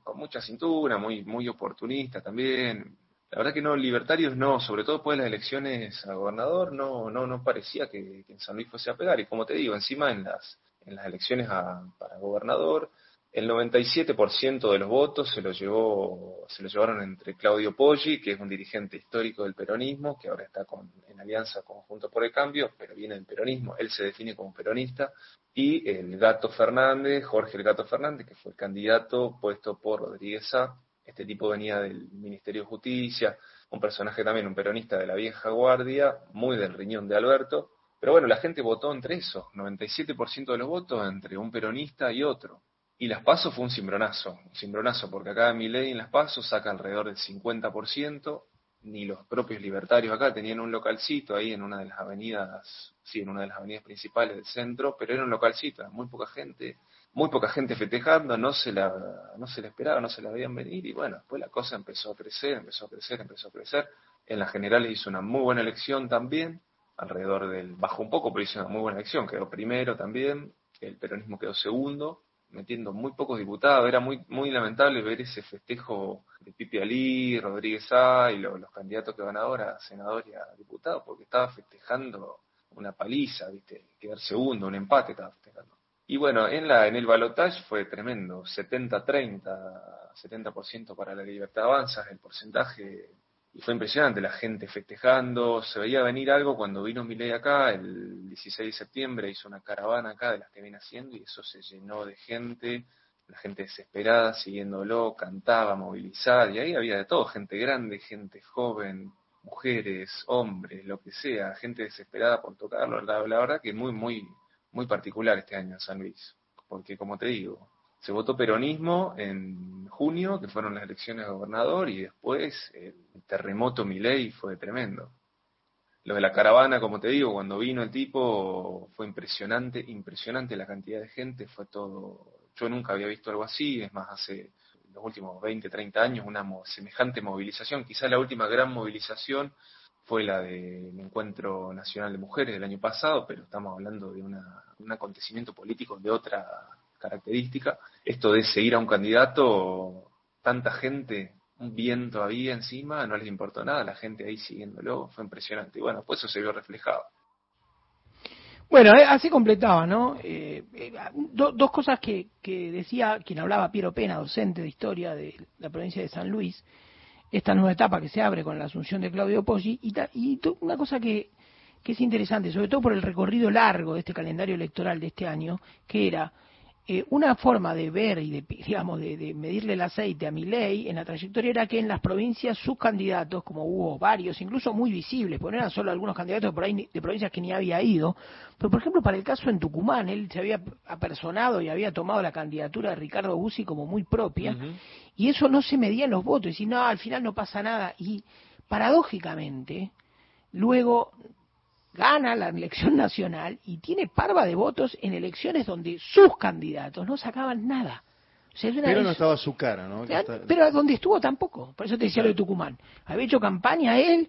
con mucha cintura, muy, muy oportunista también. La verdad que no, libertarios no, sobre todo después de las elecciones a gobernador, no, no, no parecía que, que en San Luis fuese a pegar. Y como te digo, encima en las, en las elecciones a, para gobernador, el 97% de los votos se lo llevó, se lo llevaron entre Claudio Poggi, que es un dirigente histórico del peronismo, que ahora está con, en alianza conjunto por el Cambio, pero viene del peronismo, él se define como peronista, y el Gato Fernández, Jorge el Gato Fernández, que fue el candidato puesto por Rodríguez A. Este tipo venía del Ministerio de Justicia, un personaje también, un peronista de la vieja guardia, muy del riñón de Alberto, pero bueno, la gente votó entre esos, 97% de los votos entre un peronista y otro. Y las PASO fue un cimbronazo, un cimbronazo, porque acá ley en las PASO saca alrededor del 50%, ni los propios libertarios acá tenían un localcito ahí en una de las avenidas, sí, en una de las avenidas principales del centro, pero era un localcito, muy poca gente, muy poca gente festejando, no se la, no se la esperaba, no se la veían venir, y bueno, después la cosa empezó a crecer, empezó a crecer, empezó a crecer. En las generales hizo una muy buena elección también, alrededor del, bajó un poco, pero hizo una muy buena elección, quedó primero también, el peronismo quedó segundo, metiendo muy pocos diputados. Era muy muy lamentable ver ese festejo de Pipi Ali, Rodríguez A y los candidatos que van ahora a senador y a diputado, porque estaba festejando una paliza, ¿viste? Quedar segundo, un empate estaba festejando. Y bueno, en, la, en el balotaje fue tremendo, 70-30, 70%, para la libertad avanza, el porcentaje y fue impresionante la gente festejando, se veía venir algo cuando vino Milei acá, el 16 de septiembre hizo una caravana acá de las que viene haciendo y eso se llenó de gente, la gente desesperada siguiéndolo, cantaba, movilizada, y ahí había de todo, gente grande, gente joven, mujeres, hombres, lo que sea, gente desesperada por tocarlo, la, la verdad que muy, muy, muy particular este año en San Luis, porque como te digo, se votó peronismo en junio, que fueron las elecciones de gobernador, y después el terremoto Milei fue tremendo. Lo de la caravana, como te digo, cuando vino el tipo, fue impresionante, impresionante la cantidad de gente, fue todo, yo nunca había visto algo así, es más, hace los últimos 20, 30 años, una semejante movilización, quizás la última gran movilización fue la del Encuentro Nacional de Mujeres del año pasado, pero estamos hablando de un acontecimiento político de otra característica. Esto de seguir a un candidato, tanta gente, un viento había encima, no les importó nada, la gente ahí siguiéndolo, fue impresionante. Y bueno, pues eso se vio reflejado.
Bueno, eh, así completaba, ¿no? Eh, eh, dos cosas que, que decía quien hablaba, Piero Pena, docente de historia de la provincia de San Luis, esta nueva etapa que se abre con la asunción de Claudio Poggi, y, y una cosa que, que es interesante, sobre todo por el recorrido largo de este calendario electoral de este año, que era eh, una forma de ver y de, [laughs] digamos, de, de medirle el aceite a mi ley en la trayectoria era que en las provincias sus candidatos, como hubo varios, incluso muy visibles, porque no eran solo algunos candidatos por ahí de provincias que ni había ido, pero por ejemplo para el caso en Tucumán, él se había apersonado y había tomado la candidatura de Ricardo Bussi como muy propia, y eso no se medía en los votos, y decir, no, al final no pasa nada, y paradójicamente, luego gana la elección nacional y tiene parva de votos en elecciones donde sus candidatos no sacaban nada. O sea,
Pero no
es-
estaba su cara, ¿no?
Pero donde estuvo tampoco. Por eso te decía lo de Tucumán. Había hecho campaña él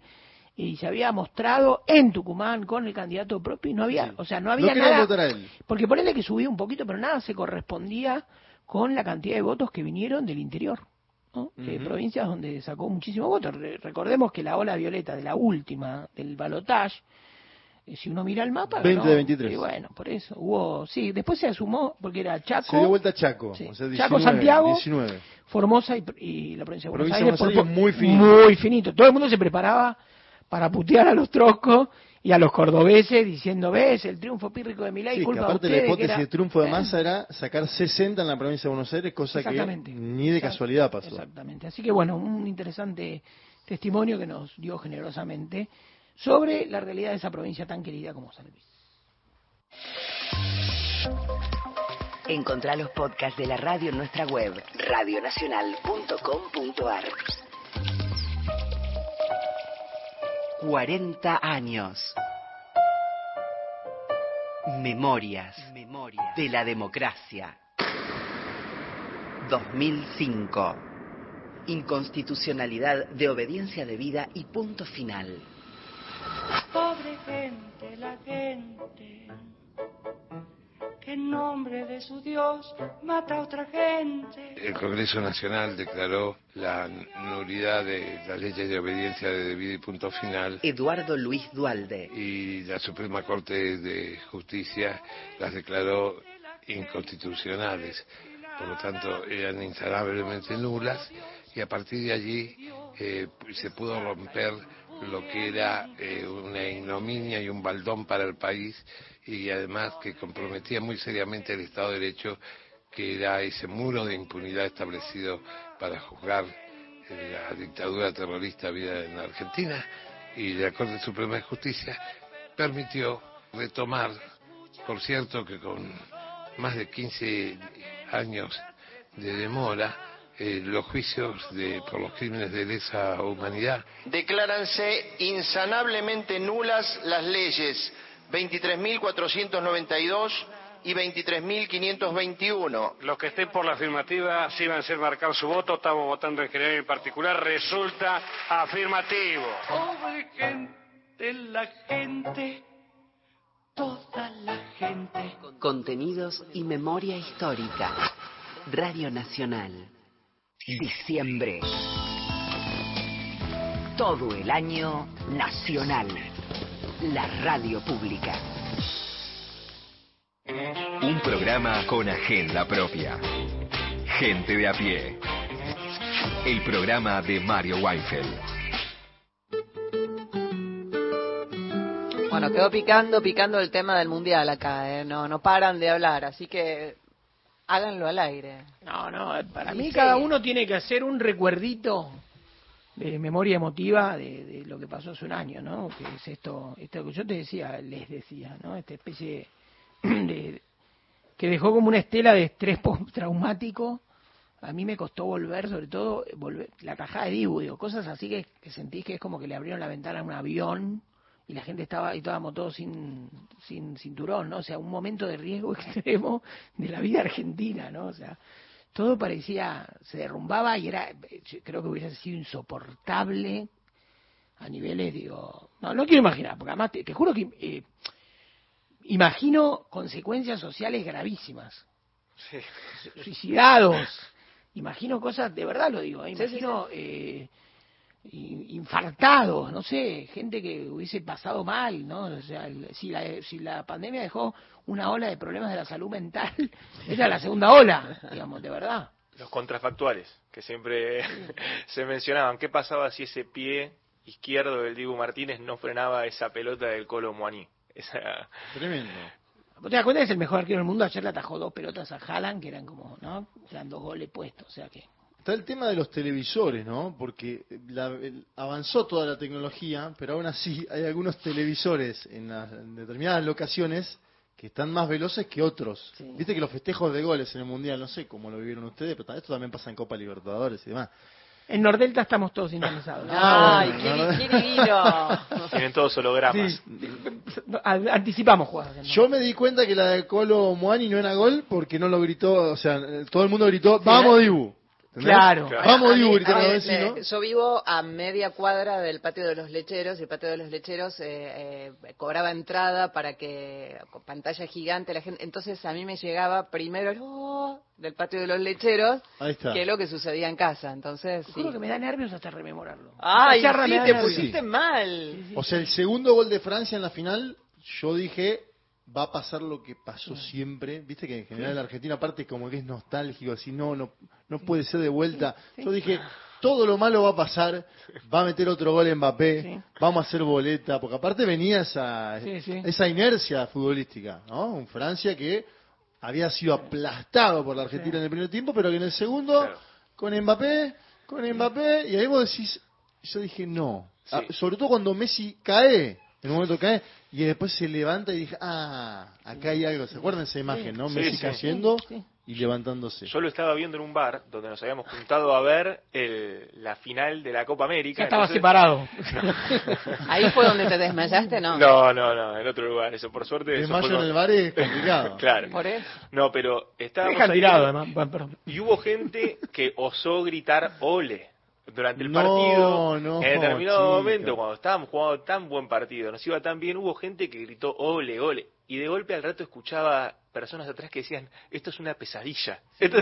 y se había mostrado en Tucumán con el candidato propio y no había, o sea, no había
No
nada.
votar a él.
Porque ponele que subía un poquito, pero nada se correspondía con la cantidad de votos que vinieron del interior. ¿no? De provincias donde sacó muchísimos votos. Re- Recordemos que la ola violeta de la última, del balotage, eh, si uno mira el mapa,
20
ganó.
de 23.
Y bueno, por eso hubo, sí, después se asumó, porque era Chaco,
Se dio vuelta a Chaco.
Sí.
o sea,
Chaco,
19,
Santiago,
19.
Formosa y, y la provincia de Buenos
Provincia de
Aires.
Buenos Aires muy finito.
Muy finito. Todo el mundo se preparaba para putear a los troscos y a los cordobeses diciendo, ves, el triunfo pírrico de Milei,
Sí,
culpa de
aparte la
ustedes. que
hipótesis
era-".
de triunfo de
¿Eh? [laughs]
Massa era sacar 60 en la provincia de Buenos Aires, cosa que ni de casualidad pasó.
Exactamente. Así que bueno, un interesante testimonio que nos dio generosamente sobre la realidad de esa provincia tan querida como San Luis.
Encontrá los podcasts de la radio en nuestra web, radionacional.com.ar. 40 años. Memorias, de la democracia. 2005. Inconstitucionalidad de obediencia debida y punto final.
Pobre gente, la gente, que en nombre de su Dios mata a otra gente.
El Congreso Nacional declaró la nulidad de las leyes de obediencia de debida y punto final
Eduardo Luis Dualde.
y la Suprema Corte de Justicia las declaró inconstitucionales. Por lo tanto, eran insalablemente nulas y a partir de allí eh, se pudo romper lo que era eh, una ignominia y un baldón para el país y además que comprometía muy seriamente el Estado de Derecho que era ese muro de impunidad establecido para juzgar eh, la dictadura terrorista habida en Argentina. Y la Corte Suprema de Justicia permitió retomar, por cierto que con más de 15 años de demora, eh, los juicios de, por los crímenes de lesa humanidad.
Decláranse insanablemente nulas las leyes 23.492 y 23.521.
Los que estén por la afirmativa, sí van a ser marcar su voto. Estamos votando en general y en particular. Resulta afirmativo.
Pobre gente, la gente, toda la gente.
Contenidos y memoria histórica. Radio Nacional. Diciembre. Todo el año nacional. La radio pública.
Un programa con agenda propia. Gente de a pie. El programa de Mario Weinfeld.
Bueno, quedó picando, picando el tema del mundial acá, ¿eh? No, no paran de hablar, así que háganlo al aire.
No, no, para mí
sí.
cada uno tiene que hacer un recuerdito de memoria emotiva de, de lo que pasó hace un año, ¿no? Que es esto, esto que yo te decía, les decía, ¿no? Esta especie [clears throat] de, que dejó como una estela de estrés [laughs] postraumático. A mí me costó volver, sobre todo, volver, la cajada de Dibu, digo, cosas así que, que sentís que es como que le abrieron la ventana a un avión y la gente estaba, y estábamos todos sin, sin cinturón, ¿no? O sea, un momento de riesgo [laughs] extremo de la vida argentina, ¿no? O sea, todo parecía, se derrumbaba y era, creo que hubiese sido insoportable a niveles, digo, no, no quiero imaginar, porque además te, te juro que eh, imagino consecuencias sociales gravísimas, suicidados, imagino cosas, de verdad lo digo, ¿eh?
Sí, sí,
imagino eh, infartados, no sé, gente que hubiese pasado mal, ¿no? O sea, el- si la, si la pandemia dejó una ola de problemas de la salud mental, [laughs] esa es la segunda ola, digamos, de verdad.
Los contrafactuales, que siempre [laughs] se mencionaban. ¿Qué pasaba si ese pie izquierdo del Dibu Martínez no frenaba esa pelota del Colo Muaní? [laughs] Esa...
Tremendo.
¿Vos te das cuenta que es el mejor arquero del mundo? Ayer le atajó dos pelotas a Haaland, que eran como, ¿no? Eran dos goles puestos, o sea que...
Está el tema de los televisores, ¿no? Porque la- el- avanzó toda la tecnología, pero aún así [laughs] hay algunos televisores en, las- en determinadas locaciones que están más veloces que otros. Viste que los festejos de goles en el Mundial, no sé cómo lo vivieron ustedes, pero esto también pasa en Copa Libertadores y demás.
En Nordelta estamos todos sintonizados.
Ah,
Ay,
bueno,
qué,
no, no.
qué divino. [laughs]
Tienen todos hologramas.
An- Anticipamos jugadas.
Yo me di cuenta que la de Colo Moani no era gol porque no lo gritó, o sea, eh, todo el mundo gritó, vamos Dibu. ¿Entendés?
Claro.
Vamos
A mí-
Dibu,
me- yo vivo a media cuadra del patio de los lecheros y el patio de los lecheros eh, eh, cobraba entrada para que con pantalla gigante la gente entonces a mí me llegaba primero el "Oh", del patio de los lecheros que lo que sucedía en casa entonces sí.
Juro que me da nervios hasta rememorarlo.
ay sí te pusiste mal
O sea, el segundo gol de Francia en la final, yo dije, va a pasar lo que pasó siempre. Viste que en general la Argentina, aparte, como que es nostálgico, así, no, no, no puede ser de vuelta. Yo dije, todo lo malo va a pasar, va a meter otro gol Mbappé, vamos a hacer boleta, porque aparte venía esa,
Sí, sí.
esa inercia futbolística, ¿no? Un Francia que había sido aplastado por la Argentina en el primer tiempo, pero que en el segundo, con Mbappé, con Mbappé, y ahí vos decís, yo dije, no. Ah, sobre todo cuando Messi cae, en un momento cae, y después se levanta y dije, ah, acá hay algo. ¿Se acuerdan esa imagen, no?
Sí,
Messi
sí.
cayendo y levantándose.
Yo lo estaba viendo en un bar donde nos habíamos juntado a ver el- la final de la Copa América.
Ya estaba
entonces-
separado. [laughs]
ahí fue donde te desmayaste no
No, no, no, en otro lugar. Eso por suerte. eso
Desmayo
fue
en el bar es complicado. [laughs]
claro.
por eso
No, pero estábamos ahí
tirado, además. Bueno, perdón.
y hubo gente que osó gritar ole durante el
No,
partido.
no,
en determinado momento, cuando estábamos jugando tan buen partido, nos iba tan bien, hubo gente que gritó ole, ole. Y de golpe al rato escuchaba personas atrás que decían, esto es una pesadilla. Esto,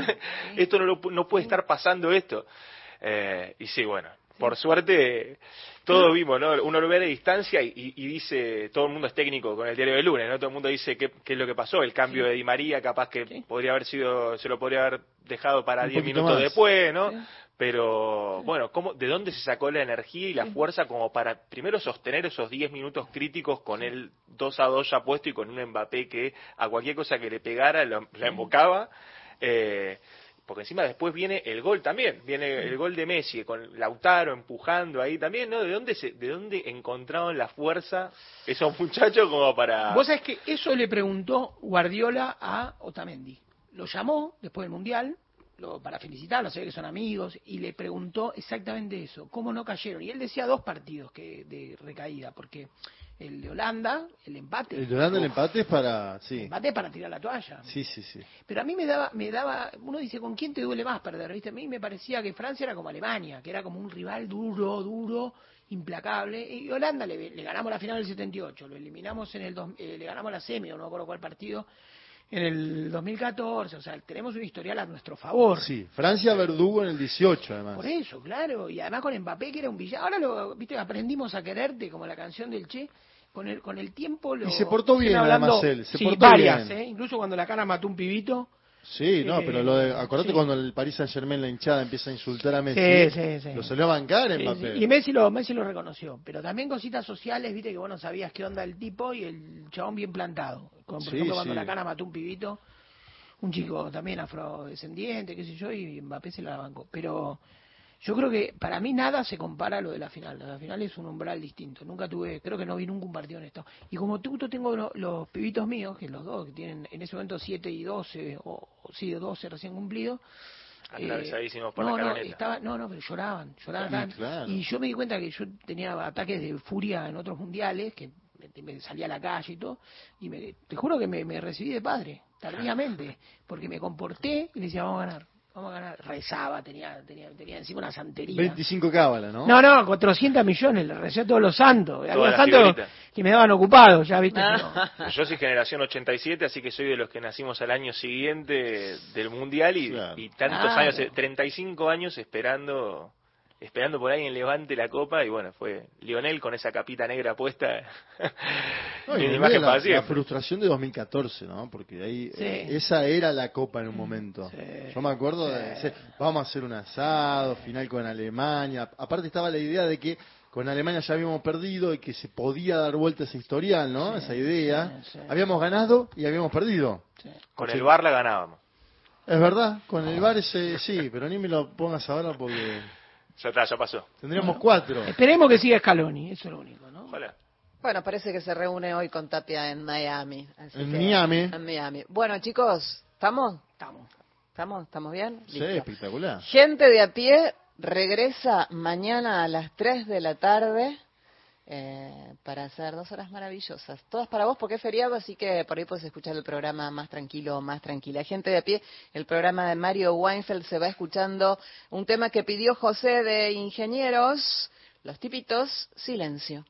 esto no, lo no puede estar pasando esto. Eh, y sí, bueno, por suerte todos vimos, ¿no? Uno lo ve a distancia y, y- dice, todo el mundo es técnico con el diario del lunes, ¿no? Todo el mundo dice qué, qué es lo que pasó, el cambio de Di María, capaz que podría haber sido, se lo podría haber dejado para
Un
10
poquito
minutos
más.
después, ¿no? Pero bueno, ¿cómo, ¿de dónde se sacó la energía y la fuerza como para primero sostener esos 10 minutos críticos con el 2 a 2 ya puesto y con un Mbappé que a cualquier cosa que le pegara lo- la embocaba? Eh, porque encima después viene el gol también, viene el gol de Messi con Lautaro empujando ahí también, ¿no? ¿De dónde se, de dónde encontraron la fuerza esos muchachos como para
Vos sabés que eso le preguntó Guardiola a Otamendi. Lo llamó después del Mundial lo, para felicitarlo, se ve que son amigos, y le preguntó exactamente eso, cómo no cayeron. Y él decía dos partidos que de recaída, porque el de Holanda, el empate.
El de Holanda el empate es para... Sí,
el empate es para tirar la toalla.
sí, sí. sí.
Pero a mí me daba, me daba, uno dice, ¿con quién te duele más perder? ¿Viste? A mí me parecía que Francia era como Alemania, que era como un rival duro, duro, implacable. Y Holanda le, le ganamos la final del 78, lo eliminamos en el, dos- eh, le ganamos la semi, o no me acuerdo cuál partido, en el 2014. O sea, tenemos un historial a nuestro favor.
Sí, Francia verdugo en el 18 además.
Por eso, claro. Y además con Mbappé, que era un villano. Ahora, lo, viste, aprendimos a quererte, como la canción del Che. Con el, con el tiempo lo...
Y se portó bien,
hablando-
además, él, se
sí,
portó
varias,
bien.
¿eh? Incluso cuando la cara mató un pibito.
Sí, no, pero lo de, acordate
sí.
cuando el Paris Saint Germain, la hinchada, empieza a insultar a Messi.
Sí, sí, sí.
Lo salió a bancar
sí. Y Messi lo, Messi lo reconoció. Pero también cositas sociales, viste que vos no sabías qué onda el tipo y el chabón bien plantado. Como por ejemplo cuando la cana mató un pibito, un chico también afrodescendiente, qué sé yo, y Mbappé se la bancó. Pero yo creo que para mí nada se compara a lo de la final. La final es un umbral distinto. Nunca tuve, creo que no vi nunca un partido en esto. Y como tú, tú tengo lo- los pibitos míos, que los dos, que tienen en ese momento 7 y 12, o, o sí, 12 recién cumplidos. eh,
atravesadísimos por
no,
la
no, estaba, no, no, pero lloraban, lloraban.
Sí,
estaban-
claro.
Y yo me di cuenta que yo tenía ataques de furia en otros mundiales, que me, me salía a la calle y todo, y me, te juro que me, me recibí de padre, tardíamente, porque me comporté y le decía, vamos a ganar, vamos a ganar. Rezaba, tenía, tenía, tenía encima una santería.
25 cábalas, ¿no?
No, no, 400 millones, le recé a todos los santos.
Todas
Había santos
figuritas.
que me daban ocupado, ya viste.
Ah.
pero- [laughs]
Yo soy generación 87, así que soy de los que nacimos al año siguiente del Mundial y, y tantos
Claro.
años, eh, 35 años esperando esperando por alguien levante la copa y bueno, fue Lionel con esa capita negra puesta
No, [laughs]
en imagen
la, la frustración de 2014, ¿no? Porque ahí
Sí.
eh, esa era la copa en un momento. Yo me acuerdo de decir, vamos a hacer un asado, final con Alemania. Aparte estaba la idea de que con Alemania ya habíamos perdido y que se podía dar vuelta ese historial, ¿no? esa idea. Habíamos ganado y habíamos perdido.
Con el bar la ganábamos.
Es verdad, con el VAR ese, sí, pero ni me lo pongas ahora porque
Ya está, ya pasó.
tendríamos cuatro.
Esperemos que siga Scaloni, eso es lo único, ¿no?
Ojalá.
Bueno, parece que se reúne hoy con Tapia en Miami. así
En
que-
Miami.
En Miami. Bueno, chicos, ¿estamos?
Estamos.
¿Estamos? ¿Estamos bien?
Sí, espectacular.
Gente de a pie regresa mañana a las 3 de la tarde eh, para hacer dos horas maravillosas. Todas para vos porque es feriado, así que por ahí puedes escuchar el programa más tranquilo más tranquila. Gente de a pie, el programa de Mario Weinfeld se va escuchando un tema que pidió José de Ingenieros, los tipitos.
Silencio,